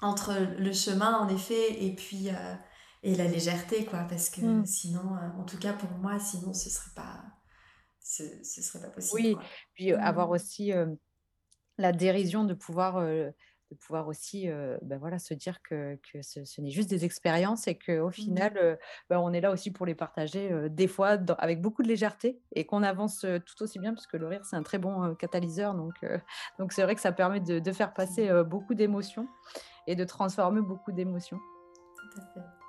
entre le chemin, en effet, et puis... et la légèreté, quoi, parce que mm. sinon, en tout cas pour moi, sinon ce serait pas, ce ne serait pas possible. Oui, puis avoir mmh. aussi la dérision de pouvoir, de pouvoir aussi ben voilà, se dire que, que ce, n'est juste des expériences et qu'au mmh. final, ben on est là aussi pour les partager des fois avec beaucoup de légèreté et qu'on avance tout aussi bien, parce que le rire, c'est un très bon catalyseur. Donc, donc c'est vrai que ça permet de, de faire passer beaucoup d'émotions et de transformer beaucoup d'émotions. Tout à fait.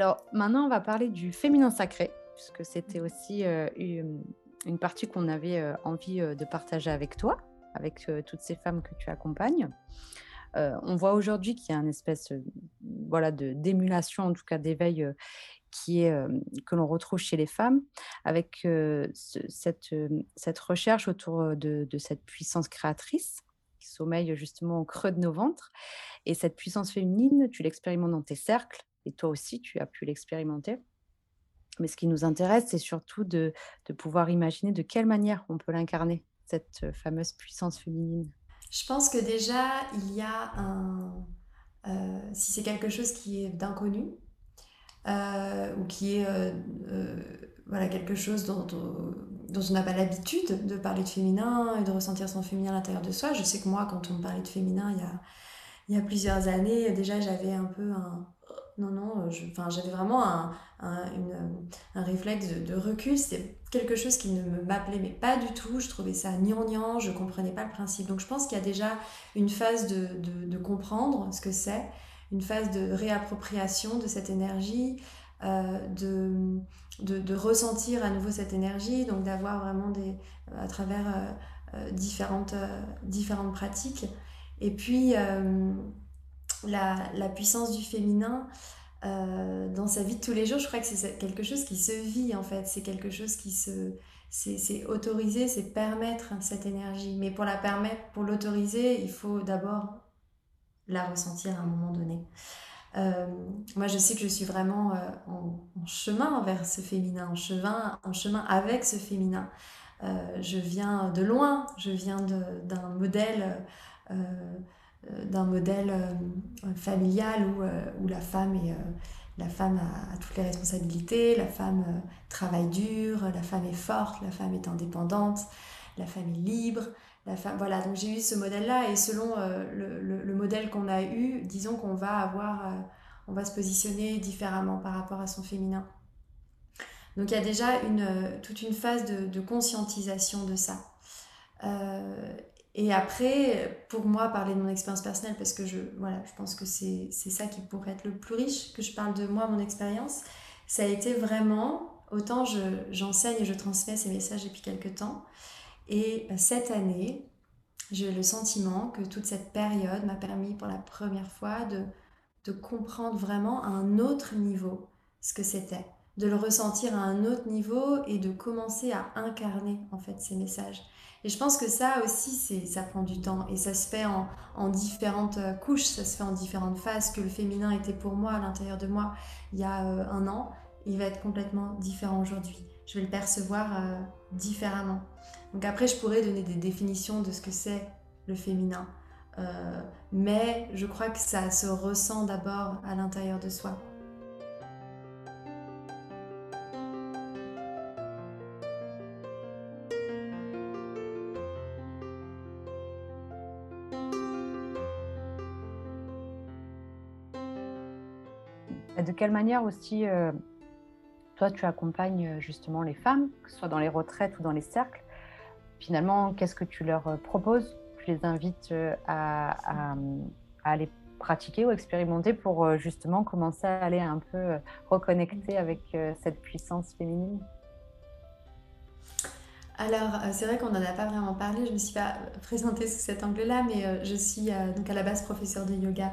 Alors maintenant, on va parler du féminin sacré, puisque c'était aussi euh, une, partie qu'on avait euh, envie euh, de partager avec toi, avec toutes ces femmes que tu accompagnes. On voit aujourd'hui qu'il y a une espèce voilà, de d'émulation, en tout cas d'éveil, qui est, que l'on retrouve chez les femmes, avec ce- cette, recherche autour de, de cette puissance créatrice qui sommeille justement au creux de nos ventres. Et cette puissance féminine, tu l'expérimentes dans tes cercles, et toi aussi, tu as pu l'expérimenter. Mais ce qui nous intéresse, c'est surtout de, pouvoir imaginer de quelle manière on peut l'incarner, cette euh, fameuse puissance féminine. Je pense que déjà, il y a un... euh, si c'est quelque chose qui est d'inconnu, euh, ou qui est voilà, quelque chose dont, on- dont on n'a pas l'habitude de parler de féminin et de ressentir son féminin à l'intérieur de soi. Je sais que moi, quand on me parlait de féminin il y a, il y a plusieurs années, déjà j'avais un peu un... Non, non, enfin, j'avais vraiment un, un, un réflexe de, recul. C'était quelque chose qui ne m'appelait mais pas du tout. Je trouvais ça gnangnan, je comprenais pas le principe. Donc je pense qu'il y a déjà une phase de, de, comprendre ce que c'est, une phase de réappropriation de cette énergie, euh, de, de, ressentir à nouveau cette énergie, donc d'avoir vraiment des, à travers euh, euh, différentes, euh, différentes pratiques. Et puis euh, la, puissance du féminin euh, dans sa vie de tous les jours, je crois que c'est quelque chose qui se vit en fait, c'est quelque chose qui se... C'est autoriser, c'est permettre cette énergie. Mais pour la permettre, pour l'autoriser, il faut d'abord la ressentir à un moment donné. Euh, moi, je sais que je suis vraiment euh, en, chemin vers ce féminin, en chemin, avec ce féminin. Je viens de loin, je viens d'un modèle, d'un modèle euh, familial où, euh, où la femme est, euh, la femme a, toutes les responsabilités, la femme euh, travaille dur, la femme est forte, la femme est indépendante, la femme est libre. La femme, voilà, donc j'ai eu ce modèle-là et selon euh, le, le- le modèle qu'on a eu, disons qu'on va avoir, euh, on va se positionner différemment par rapport à son féminin. Donc il y a déjà une, euh, toute une phase de, conscientisation de ça. Euh, et après, pour moi, parler de mon expérience personnelle, parce que je, voilà, je pense que c'est ça qui pourrait être le plus riche, que je parle de moi, mon expérience, ça a été vraiment, autant je- j'enseigne et je transmets ces messages depuis quelques temps, et euh, cette année, j'ai le sentiment que toute cette période m'a permis pour la première fois de, de comprendre vraiment à un autre niveau ce que c'était, de le ressentir à un autre niveau et de commencer à incarner en fait ces messages. Et je pense que ça aussi, c'est, ça prend du temps et ça se fait en, en différentes euh, couches, ça se fait en différentes phases. Que le féminin était pour moi à l'intérieur de moi il y a euh, un an, il va être complètement différent aujourd'hui. Je vais le percevoir euh, différemment. Donc après, je pourrais donner des définitions de ce que c'est le féminin. Mais je crois que ça se ressent d'abord à l'intérieur de soi. Quelle manière aussi, euh, toi, tu accompagnes euh, justement les femmes, que ce soit dans les retraites ou dans les cercles. Finalement, qu'est-ce que tu leur euh, proposes? Tu les invites à, à- aller pratiquer ou expérimenter pour justement commencer à aller un peu reconnecter avec cette puissance féminine? Alors, c'est vrai qu'on n'en a pas vraiment parlé, je ne me suis pas présentée sous cet angle-là, mais je suis donc à la base professeure de yoga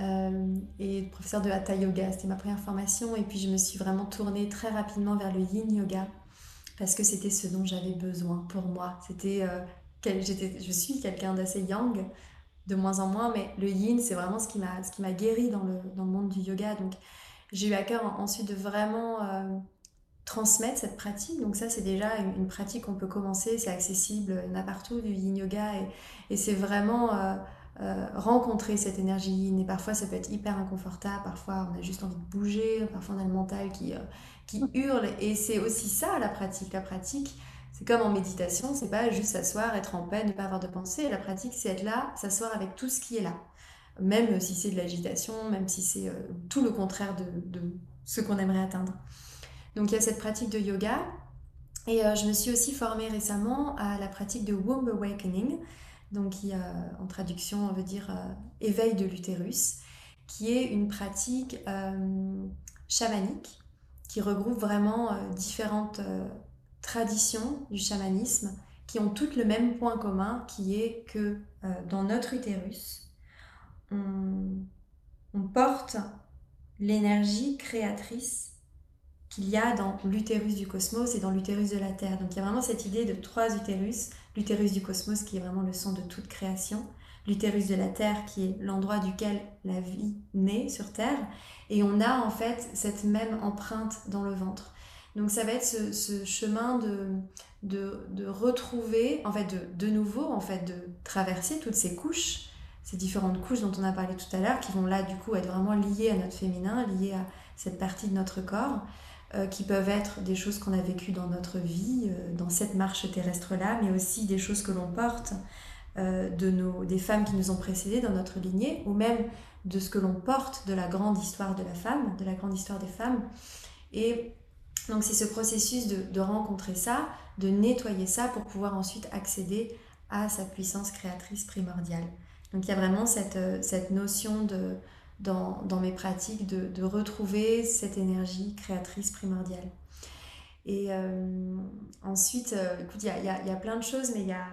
euh, et professeure de hatha yoga, c'était ma première formation, et puis je me suis vraiment tournée très rapidement vers le yin yoga parce que c'était ce dont j'avais besoin pour moi. C'était, euh, je suis quelqu'un d'assez yang, de moins en moins, mais le yin, c'est vraiment ce qui m'a, ce qui m'a guéri dans le, dans le monde du yoga. Donc, j'ai eu à cœur en- ensuite de vraiment euh, transmettre cette pratique. Donc ça, c'est déjà une, pratique qu'on peut commencer, c'est accessible, il y en a partout du yin yoga et, c'est vraiment euh, euh, rencontrer cette énergie yin. Et parfois, ça peut être hyper inconfortable, parfois on a juste envie de bouger, parfois on a le mental qui, euh, qui hurle. Et c'est aussi ça la pratique. La pratique, c'est comme en méditation, c'est pas juste s'asseoir, être en paix, ne pas avoir de pensée. La pratique, c'est être là, s'asseoir avec tout ce qui est là. Même si c'est de l'agitation, même si c'est euh, tout le contraire de, de ce qu'on aimerait atteindre. Donc il y a cette pratique de yoga. Et je me suis aussi formée récemment à la pratique de Womb Awakening, donc qui en traduction on veut dire éveil de l'utérus, qui est une pratique chamanique qui regroupe vraiment différentes traditions du chamanisme qui ont toutes le même point commun qui est que dans notre utérus, on, porte l'énergie créatrice qu'il y a dans l'utérus du cosmos et dans l'utérus de la Terre. Donc il y a vraiment cette idée de trois utérus, l'utérus du cosmos qui est vraiment le son de toute création, l'utérus de la Terre qui est l'endroit duquel la vie naît sur Terre, et on a en fait cette même empreinte dans le ventre. Donc ça va être ce, chemin de, de, retrouver, en fait de, de nouveau, en fait de traverser toutes ces couches ces différentes couches dont on a parlé tout à l'heure, qui vont là du coup être vraiment liées à notre féminin, liées à cette partie de notre corps, euh, qui peuvent être des choses qu'on a vécues dans notre vie, euh, dans cette marche terrestre-là, mais aussi des choses que l'on porte euh, de nos, des femmes qui nous ont précédées dans notre lignée, ou même de ce que l'on porte de la grande histoire de la femme, de la grande histoire des femmes. Et donc c'est ce processus de, de rencontrer ça, de nettoyer ça pour pouvoir ensuite accéder à sa puissance créatrice primordiale. Donc il y a vraiment cette, cette notion de, dans, dans mes pratiques de, de, retrouver cette énergie créatrice primordiale. Et euh, ensuite, euh, écoute, il y a, y, a, y a, plein de choses, mais il y a...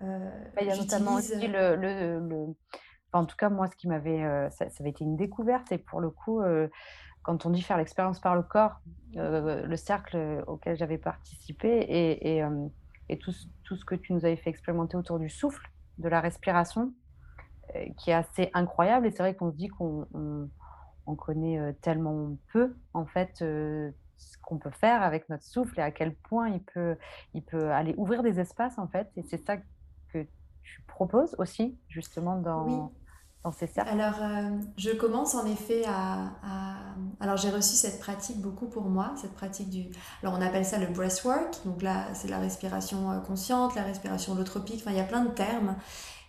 Bah, il y a notamment aussi le... le, le... Enfin, en tout cas, moi, ce qui m'avait... Ça, ça, avait été une découverte, et pour le coup, quand on dit faire l'expérience par le corps, le cercle auquel j'avais participé et, et, et tout, tout, ce que tu nous avais fait expérimenter autour du souffle, de la respiration, euh, qui est assez incroyable. Et c'est vrai qu'on se dit qu'on on, connaît euh, tellement peu, en fait, euh, ce qu'on peut faire avec notre souffle et à quel point il peut, il peut aller ouvrir des espaces, en fait. Et c'est ça que tu proposes aussi, justement, dans, dans ces cercles. Alors, je commence en effet à... Alors, j'ai reçu cette pratique beaucoup pour moi, cette pratique du... Alors, on appelle ça le breathwork. Donc là, c'est la respiration consciente, la respiration holotropique. Enfin, il y a plein de termes.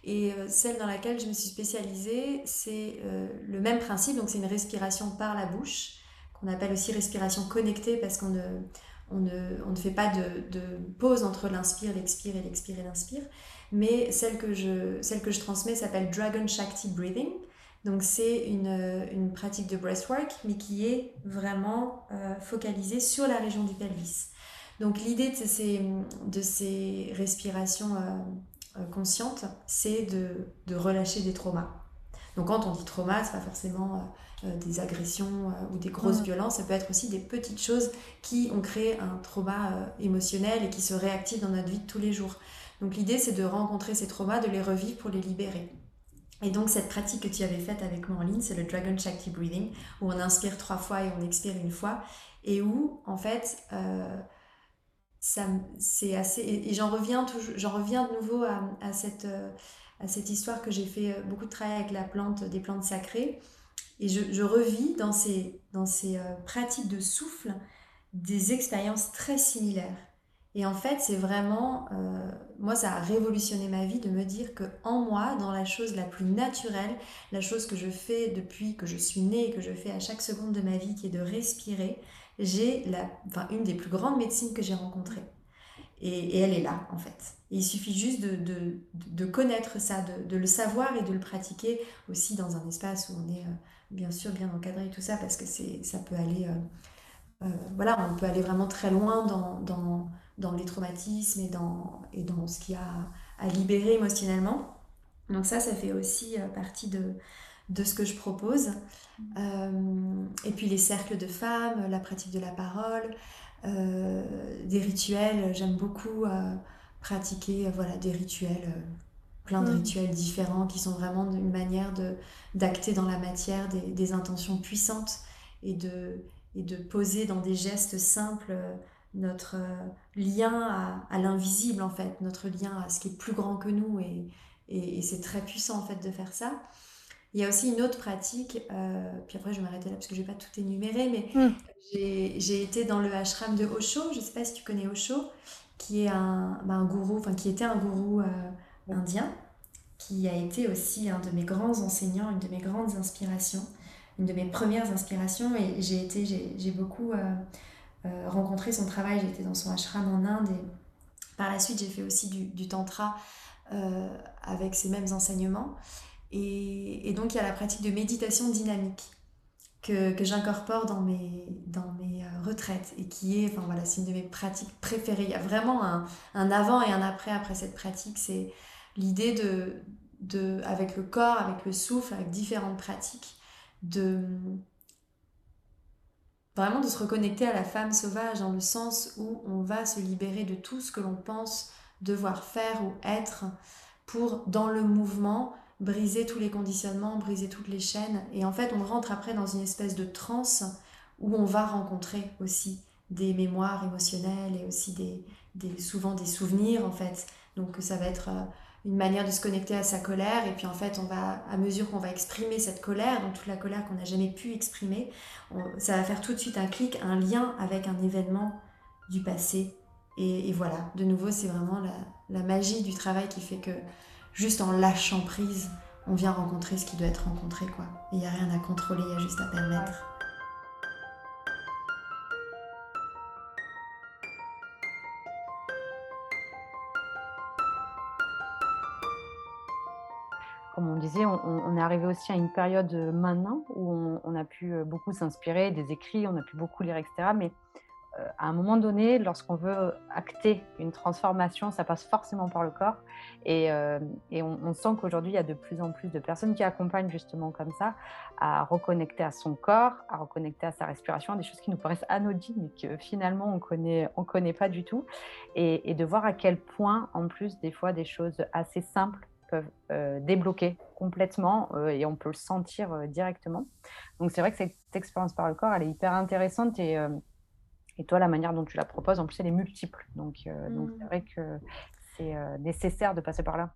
Et euh, celle dans laquelle je me suis spécialisée, c'est euh, le même principe, donc c'est une respiration par la bouche, qu'on appelle aussi respiration connectée parce qu'on ne, on ne, on ne fait pas de, pause entre l'inspire, l'expire et l'expire et l'inspire. Mais celle que je, celle que je transmets s'appelle Dragon Shakti Breathing. Donc c'est une, pratique de breathwork, mais qui est vraiment euh, focalisée sur la région du pelvis. Donc l'idée de ces, de ces respirations consciente, c'est de, relâcher des traumas. Donc quand on dit trauma, c'est pas forcément euh, euh, des agressions ou des grosses violences, ça peut être aussi des petites choses qui ont créé un trauma émotionnel et qui se réactivent dans notre vie de tous les jours. Donc l'idée c'est de rencontrer ces traumas, de les revivre pour les libérer. Et donc cette pratique que tu avais faite avec moi en ligne, c'est le Dragon Shakti Breathing, où on inspire trois fois et on expire une fois, et où en fait c'est assez et, j'en reviens j'en reviens de nouveau à, à cette euh, à cette histoire que j'ai fait euh, beaucoup de travail avec la plante des plantes sacrées. Et je, je revis dans ces dans ces euh, pratiques de souffle des expériences très similaires. Et en fait c'est vraiment moi ça a révolutionné ma vie de me dire que en moi dans la chose la plus naturelle la chose que je fais depuis que je suis née que je fais à chaque seconde de ma vie qui est de respirer j'ai la, enfin, une des plus grandes médecines que j'ai rencontrées. Et, elle est là, en fait. il suffit juste de, de, connaître ça, de, de, le savoir et de le pratiquer aussi dans un espace où on est euh, bien sûr bien encadré et tout ça, parce que ça peut aller... Euh, euh, voilà, on peut aller vraiment très loin dans, dans, dans les traumatismes et dans, et dans ce qu'il y a à libérer émotionnellement. Donc ça, ça fait aussi partie de, de ce que je propose. Euh, et puis les cercles de femmes, la pratique de la parole, euh, des rituels. J'aime beaucoup euh, pratiquer voilà, des rituels, plein de rituels différents qui sont vraiment une manière d'acter dans la matière des, des, intentions puissantes et de, et de poser dans des gestes simples notre lien à, à l'invisible en fait, notre lien à ce qui est plus grand que nous et, et, et c'est très puissant en fait de faire ça. Il y a aussi une autre pratique, euh, puis après je vais m'arrêter là parce que je ne vais pas tout énumérer, mais hmm. j'ai été dans le ashram de Osho, je ne sais pas si tu connais Osho, qui est un, bah, un gourou, enfin qui était un gourou euh, indien, qui a été aussi un de mes grands enseignants, une de mes grandes inspirations, une de mes premières inspirations, et j'ai été, j'ai beaucoup rencontré son travail. J'étais dans son ashram en Inde et par la suite j'ai fait aussi du, tantra avec ces mêmes enseignements. Et, donc il y a la pratique de méditation dynamique que, j'incorpore dans mes, dans mes retraites et qui est, enfin voilà, c'est une de mes pratiques préférées. Il y a vraiment un, un avant et un après après cette pratique. C'est l'idée de, de, avec le corps, avec le souffle, avec différentes pratiques, de vraiment de se reconnecter à la femme sauvage dans le sens où on va se libérer de tout ce que l'on pense devoir faire ou être pour, dans le mouvement, briser tous les conditionnements, briser toutes les chaînes. Et en fait, on rentre après dans une espèce de transe où on va rencontrer aussi des mémoires émotionnelles et aussi des, des souvent des souvenirs en fait. Donc ça va être euh, une manière de se connecter à sa colère. Et puis en fait, on va, à mesure qu'on va exprimer cette colère, donc toute la colère qu'on n'a jamais pu exprimer, ça va faire tout de suite un clic, un lien avec un événement du passé. Et, voilà, de nouveau, c'est vraiment la, la, magie du travail qui fait que juste en lâchant prise, on vient rencontrer ce qui doit être rencontré. quoi. Il n'y a rien à contrôler, il y a juste à permettre. comme on disait, on, est arrivé aussi à une période euh, maintenant où on, a pu euh, beaucoup s'inspirer des écrits, on a pu beaucoup lire, etc. Mais à un moment donné, lorsqu'on veut acter une transformation, ça passe forcément par le corps. Et, on, sent qu'aujourd'hui, il y a de plus en plus de personnes qui accompagnent justement comme ça à reconnecter à son corps, à reconnecter à sa respiration, des choses qui nous paraissent anodines, mais que finalement on connaît, on connaît pas du tout. Et, de voir à quel point, en plus, des fois, des choses assez simples peuvent euh, débloquer complètement euh, et on peut le sentir euh, directement. Donc c'est vrai que cette expérience par le corps, elle est hyper intéressante et, et toi, la manière dont tu la proposes, en plus, elle est multiple. Donc donc c'est mmh. vrai que c'est nécessaire de passer par là.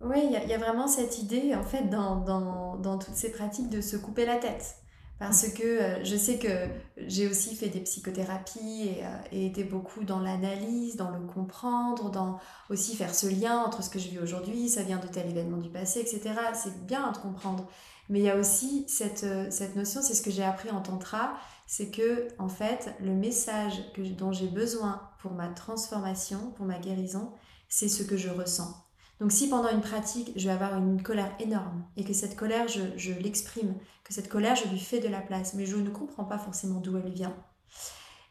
Oui, il y, y, a vraiment cette idée, en fait, dans, dans, dans toutes ces pratiques de se couper la tête. Parce que euh, je sais que j'ai aussi fait des psychothérapies et, euh, et été beaucoup dans l'analyse, dans le comprendre, dans aussi faire ce lien entre ce que je vis aujourd'hui, ça vient de tel événement du passé, etc. C'est bien de comprendre. Mais il y a aussi cette, euh, cette notion, c'est ce que j'ai appris en tantra, c'est que en fait, le message dont j'ai besoin pour ma transformation, pour ma guérison, c'est ce que je ressens. Donc si pendant une pratique, je vais avoir une colère énorme et que cette colère, je, l'exprime, que cette colère, je lui fais de la place, mais je ne comprends pas forcément d'où elle vient.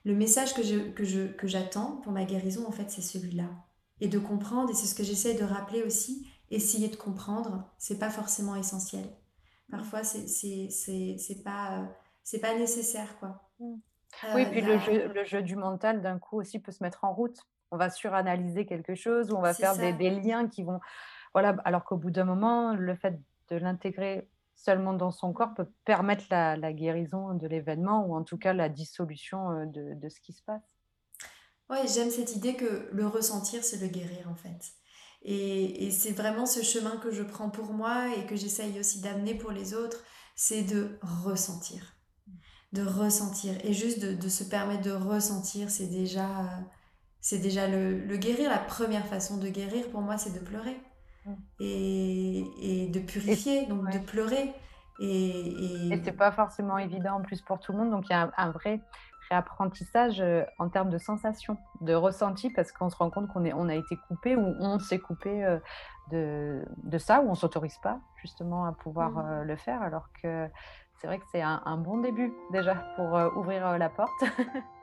Le message que, je, que, je, que j'attends pour ma guérison, en fait, c'est celui-là. Et de comprendre, et c'est ce que j'essaie de rappeler aussi, essayer de comprendre, c'est pas forcément essentiel. Parfois, c'est, c'est, c'est, c'est pas, c'est pas nécessaire, quoi. Mmh. oui, puis le, jeu, le jeu du mental, d'un coup, aussi peut se mettre en route on va suranalyser quelque chose ou on va faire des, liens qui vont. Voilà, alors qu'au bout d'un moment, le fait de l'intégrer seulement dans son corps peut permettre la, guérison de l'événement ou en tout cas la dissolution euh, de, ce qui se passe. Oui, j'aime cette idée que le ressentir, c'est le guérir en fait. Et, et c'est vraiment ce chemin que je prends pour moi et que j'essaye aussi d'amener pour les autres, c'est de ressentir. De ressentir. Et juste de, de se permettre de ressentir, c'est déjà c'est déjà le, guérir. La première façon de guérir pour moi, c'est de pleurer mm. et, de purifier, donc de pleurer. Et, et... c'est pas forcément évident en plus pour tout le monde, donc il y a un, vrai réapprentissage euh, en termes de sensations, de ressenti, parce qu'on se rend compte qu'on on a été coupé ou on s'est coupé euh, de, de, ça, ou on s'autorise pas justement à pouvoir mm. euh, le faire, alors que c'est vrai que c'est un, un, bon début déjà pour ouvrir la porte.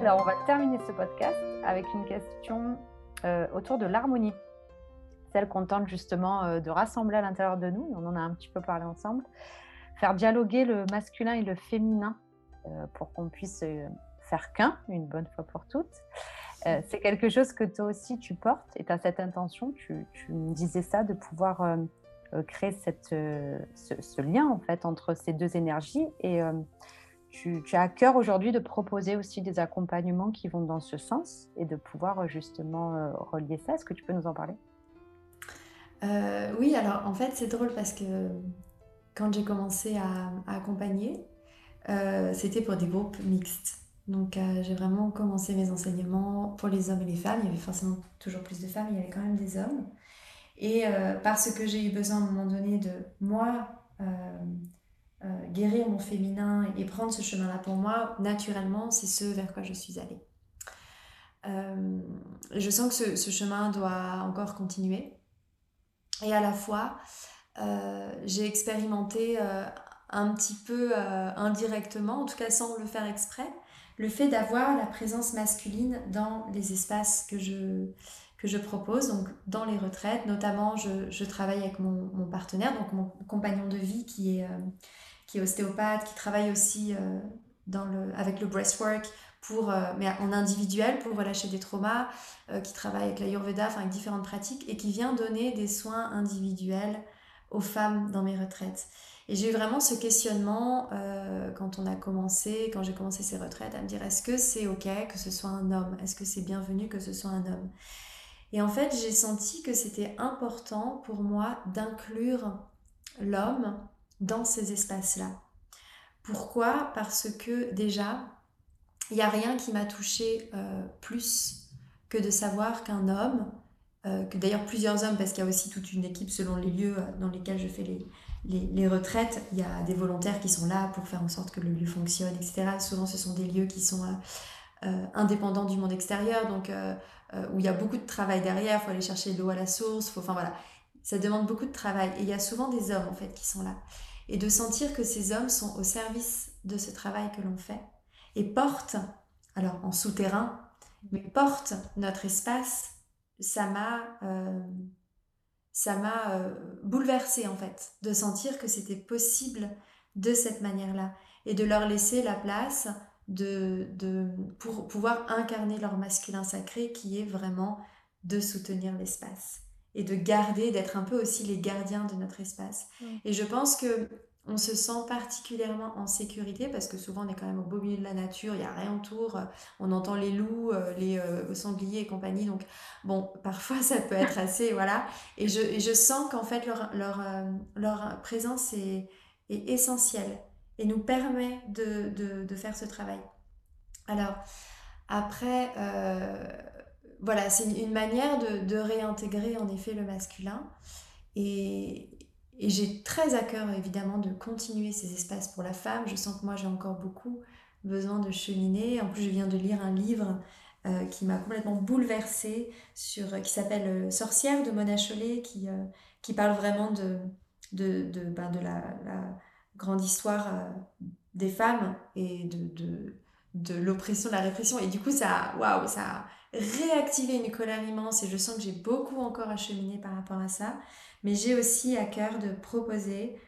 Alors, on va terminer ce podcast avec une question euh, autour de l'harmonie. Celle qu'on tente justement euh, de rassembler à l'intérieur de nous. On en a un petit peu parlé ensemble. Faire dialoguer le masculin et le féminin euh, pour qu'on puisse faire qu'un, une bonne fois pour toutes. c'est quelque chose que toi aussi tu portes et tu as cette intention. Tu, me disais ça, de pouvoir créer cette, ce, ce, lien en fait entre ces deux énergies. Et tu, as à cœur aujourd'hui de proposer aussi des accompagnements qui vont dans ce sens et de pouvoir euh, justement euh, relier ça. Est-ce que tu peux nous en parler? Euh, Oui, alors en fait c'est drôle parce que quand j'ai commencé à, accompagner, c'était pour des groupes mixtes. Donc j'ai vraiment commencé mes enseignements pour les hommes et les femmes. Il y avait forcément toujours plus de femmes, il y avait quand même des hommes. Et parce que j'ai eu besoin à un moment donné de moi guérir mon féminin et prendre ce chemin-là pour moi, naturellement, c'est ce vers quoi je suis allée. je sens que ce, chemin doit encore continuer. Et à la fois, j'ai expérimenté un petit peu indirectement, en tout cas sans le faire exprès, le fait d'avoir la présence masculine dans les espaces que je, que je propose, donc dans les retraites. Notamment, je, travaille avec mon, partenaire, donc mon compagnon de vie qui est, euh, qui est ostéopathe, qui travaille aussi euh, avec le breastwork, pour, euh, mais en individuel pour relâcher des traumas, qui travaille avec l'Ayurveda, enfin avec différentes pratiques, et qui vient donner des soins individuels aux femmes dans mes retraites. Et j'ai eu vraiment ce questionnement euh, quand on a commencé, quand j'ai commencé ces retraites, à me dire est-ce que c'est ok que ce soit un homme? Est-ce que c'est bienvenu que ce soit un homme? Et en fait, j'ai senti que c'était important pour moi d'inclure l'homme dans ces espaces-là. Pourquoi? Parce que déjà, il n'y a rien qui m'a touché euh, plus que de savoir qu'un homme, euh, que d'ailleurs plusieurs hommes, parce qu'il y a aussi toute une équipe selon les lieux dans lesquels je fais les, les, retraites, il y a des volontaires qui sont là pour faire en sorte que le lieu fonctionne, etc. Souvent, ce sont des lieux qui sont euh, euh, indépendants du monde extérieur, donc euh, où il y a beaucoup de travail derrière. Il faut aller chercher l'eau à la source. Enfin voilà, ça demande beaucoup de travail. Et il y a souvent des hommes en fait qui sont là. Et de sentir que ces hommes sont au service de ce travail que l'on fait et portent, alors en souterrain, mais portent notre espace, ça m'a euh, bouleversée en fait, de sentir que c'était possible de cette manière-là et de leur laisser la place de, de, pour pouvoir incarner leur masculin sacré qui est vraiment de soutenir l'espace et de garder, d'être un peu aussi les gardiens de notre espace. Et je pense que on se sent particulièrement en sécurité parce que souvent on est quand même au beau milieu de la nature, il n'y a rien autour, on entend les loups, euh, les euh, sangliers et compagnie, donc bon, parfois ça peut être assez, voilà, et je, et je sens qu'en fait leur, leur, euh, leur présence est, est, essentielle et nous permet de, de, de faire ce travail. Alors, après, voilà, c'est une manière de, réintégrer en effet le masculin et, j'ai très à cœur évidemment de continuer ces espaces pour la femme. Je sens que moi j'ai encore beaucoup besoin de cheminer. En plus, je viens de lire un livre euh, qui m'a complètement bouleversée, sur, qui s'appelle euh, Sorcière de Mona Chollet, qui, euh, qui parle vraiment de, de, de, ben, de la, la, grande histoire des femmes et de, de, de l'oppression, de la répression. Et du coup, ça, waouh, ça a réactivé une colère immense et je sens que j'ai beaucoup encore à cheminer par rapport à ça. Mais j'ai aussi à cœur de proposer,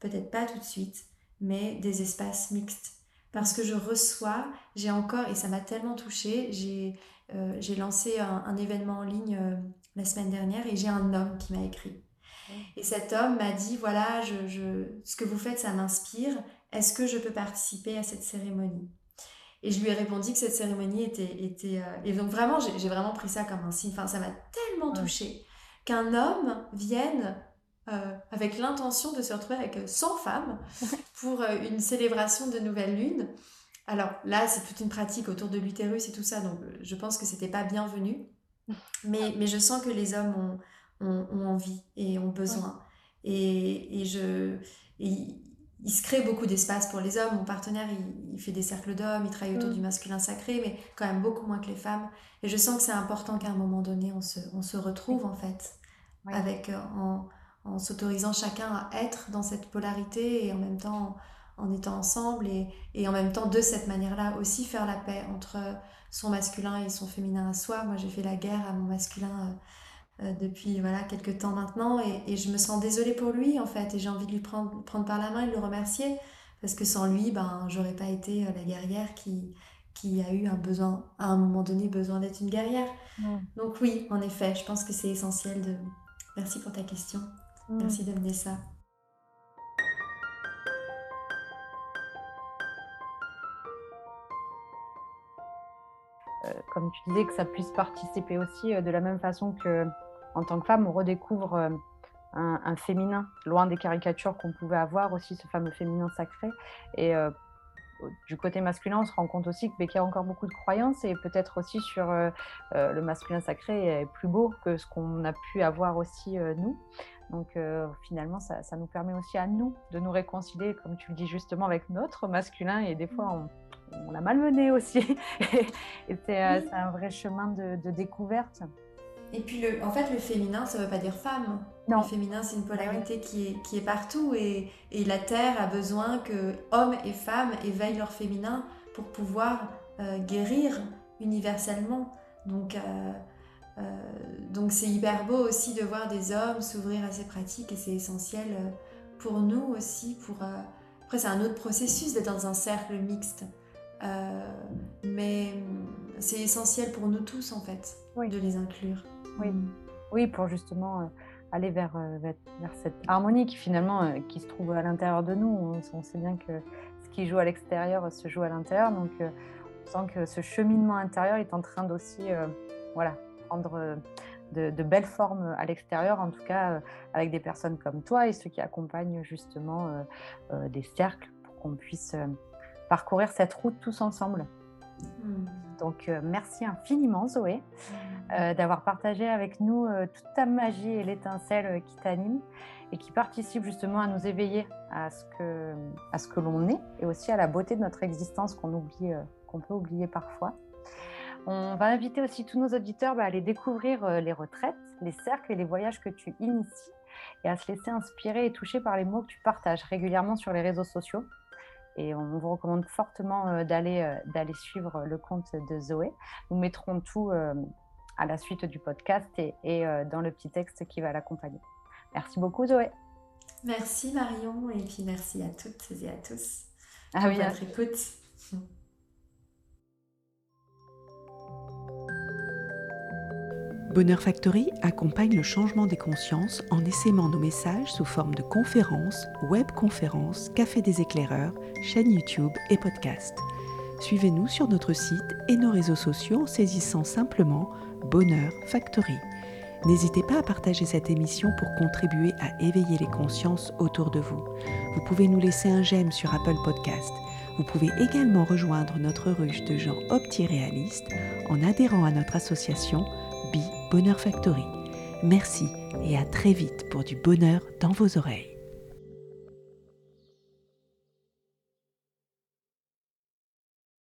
peut-être pas tout de suite, mais des espaces mixtes. Parce que je reçois, j'ai encore, et ça m'a tellement touchée, j'ai euh, lancé un, événement en ligne euh, la semaine dernière et j'ai un homme qui m'a écrit. Et cet homme m'a dit, voilà, je, je, ce que vous faites, ça m'inspire. Est-ce que je peux participer à cette cérémonie? Et je lui ai répondu que cette cérémonie était... était euh, et donc vraiment, j'ai vraiment pris ça comme un signe. Enfin, ça m'a tellement touchée qu'un homme vienne euh, avec l'intention de se retrouver avec 100 femmes pour euh, une célébration de nouvelle lune. Alors là, c'est toute une pratique autour de l'utérus et tout ça, donc je pense que c'était pas bienvenu. Mais, mais je sens que les hommes ont, ont, envie et ont besoin. Et, et, je, il se crée beaucoup d'espace pour les hommes. Mon partenaire, il, fait des cercles d'hommes, il travaille autour mm. du masculin sacré, mais quand même beaucoup moins que les femmes. Et je sens que c'est important qu'à un moment donné, on se, on se retrouve en fait, avec, euh, en, en s'autorisant chacun à être dans cette polarité et en même temps en, étant ensemble et, et, en même temps de cette manière-là aussi faire la paix entre son masculin et son féminin à soi. Moi, j'ai fait la guerre à mon masculin. Euh, euh, depuis voilà quelques temps maintenant. Et, et, je me sens désolée pour lui en fait. Et j'ai envie de lui prendre, prendre par la main et de le remercier. Parce que sans lui ben j'aurais pas été euh, la guerrière qui qui a eu un besoin à un moment donné besoin d'être une guerrière. Donc oui en effet je pense que c'est essentiel de merci pour ta question. Merci de mener ça. Euh, comme tu disais, que ça puisse participer aussi de la même façon que en tant que femme, on redécouvre euh, un, féminin, loin des caricatures qu'on pouvait avoir, aussi ce fameux féminin sacré. Et euh, du côté masculin, on se rend compte aussi qu'il y a encore beaucoup de croyances et peut-être aussi sur le masculin sacré est plus beau que ce qu'on a pu avoir aussi nous. Donc finalement, ça, nous permet aussi à nous de nous réconcilier, comme tu le dis justement, avec notre masculin et des fois on, on l'a malmené aussi. et c'est un vrai chemin de découverte. Et puis, le, en fait, le féminin, ça ne veut pas dire femme. Le féminin, c'est une polarité qui, est, qui est partout. Et, et, la Terre a besoin que hommes et femmes éveillent leur féminin pour pouvoir euh, guérir universellement. Donc, euh, euh, donc c'est hyper beau aussi de voir des hommes s'ouvrir à ces pratiques et c'est essentiel pour nous aussi. Pour, Après, c'est un autre processus d'être dans un cercle mixte. mais c'est essentiel pour nous tous, en fait, de les inclure. Oui, mmh. oui pour justement euh, aller vers, euh, vers, cette harmonie qui finalement euh, se trouve à l'intérieur de nous. On, sait bien que ce qui joue à l'extérieur se joue à l'intérieur. Donc on sent que ce cheminement intérieur est en train d'aussi prendre de, belles formes à l'extérieur, en tout cas avec des personnes comme toi et ceux qui accompagnent justement des cercles pour qu'on puisse parcourir cette route tous ensemble. Mmh. Donc merci infiniment Zoé. Euh, d'avoir partagé avec nous euh, toute ta magie et l'étincelle euh, qui t'anime et qui participe justement à nous éveiller à ce que, à ce que l'on est et aussi à la beauté de notre existence qu'on oublie, qu'on peut oublier parfois. On va inviter aussi tous nos auditeurs bah, à aller découvrir les retraites, les cercles et les voyages que tu inities et à se laisser inspirer et toucher par les mots que tu partages régulièrement sur les réseaux sociaux. Et on vous recommande fortement d'aller, d'aller suivre le compte de Zoé. Nous mettrons tout à la suite du podcast et, euh, dans le petit texte qui va l'accompagner. Merci beaucoup Zoé. Merci Marion et puis merci à toutes et à tous ah oui, votre écoute. Bonheur Factory accompagne le changement des consciences en essaimant nos messages sous forme de conférences, webconférences, café des éclaireurs, chaîne YouTube et podcast. Suivez-nous sur notre site et nos réseaux sociaux en saisissant simplement Bonheur Factory. N'hésitez pas à partager cette émission pour contribuer à éveiller les consciences autour de vous. Vous pouvez nous laisser un j'aime sur Apple Podcast. Vous pouvez également rejoindre notre ruche de gens opti-réalistes en adhérant à notre association Bonheur Factory. Merci et à très vite pour du bonheur dans vos oreilles.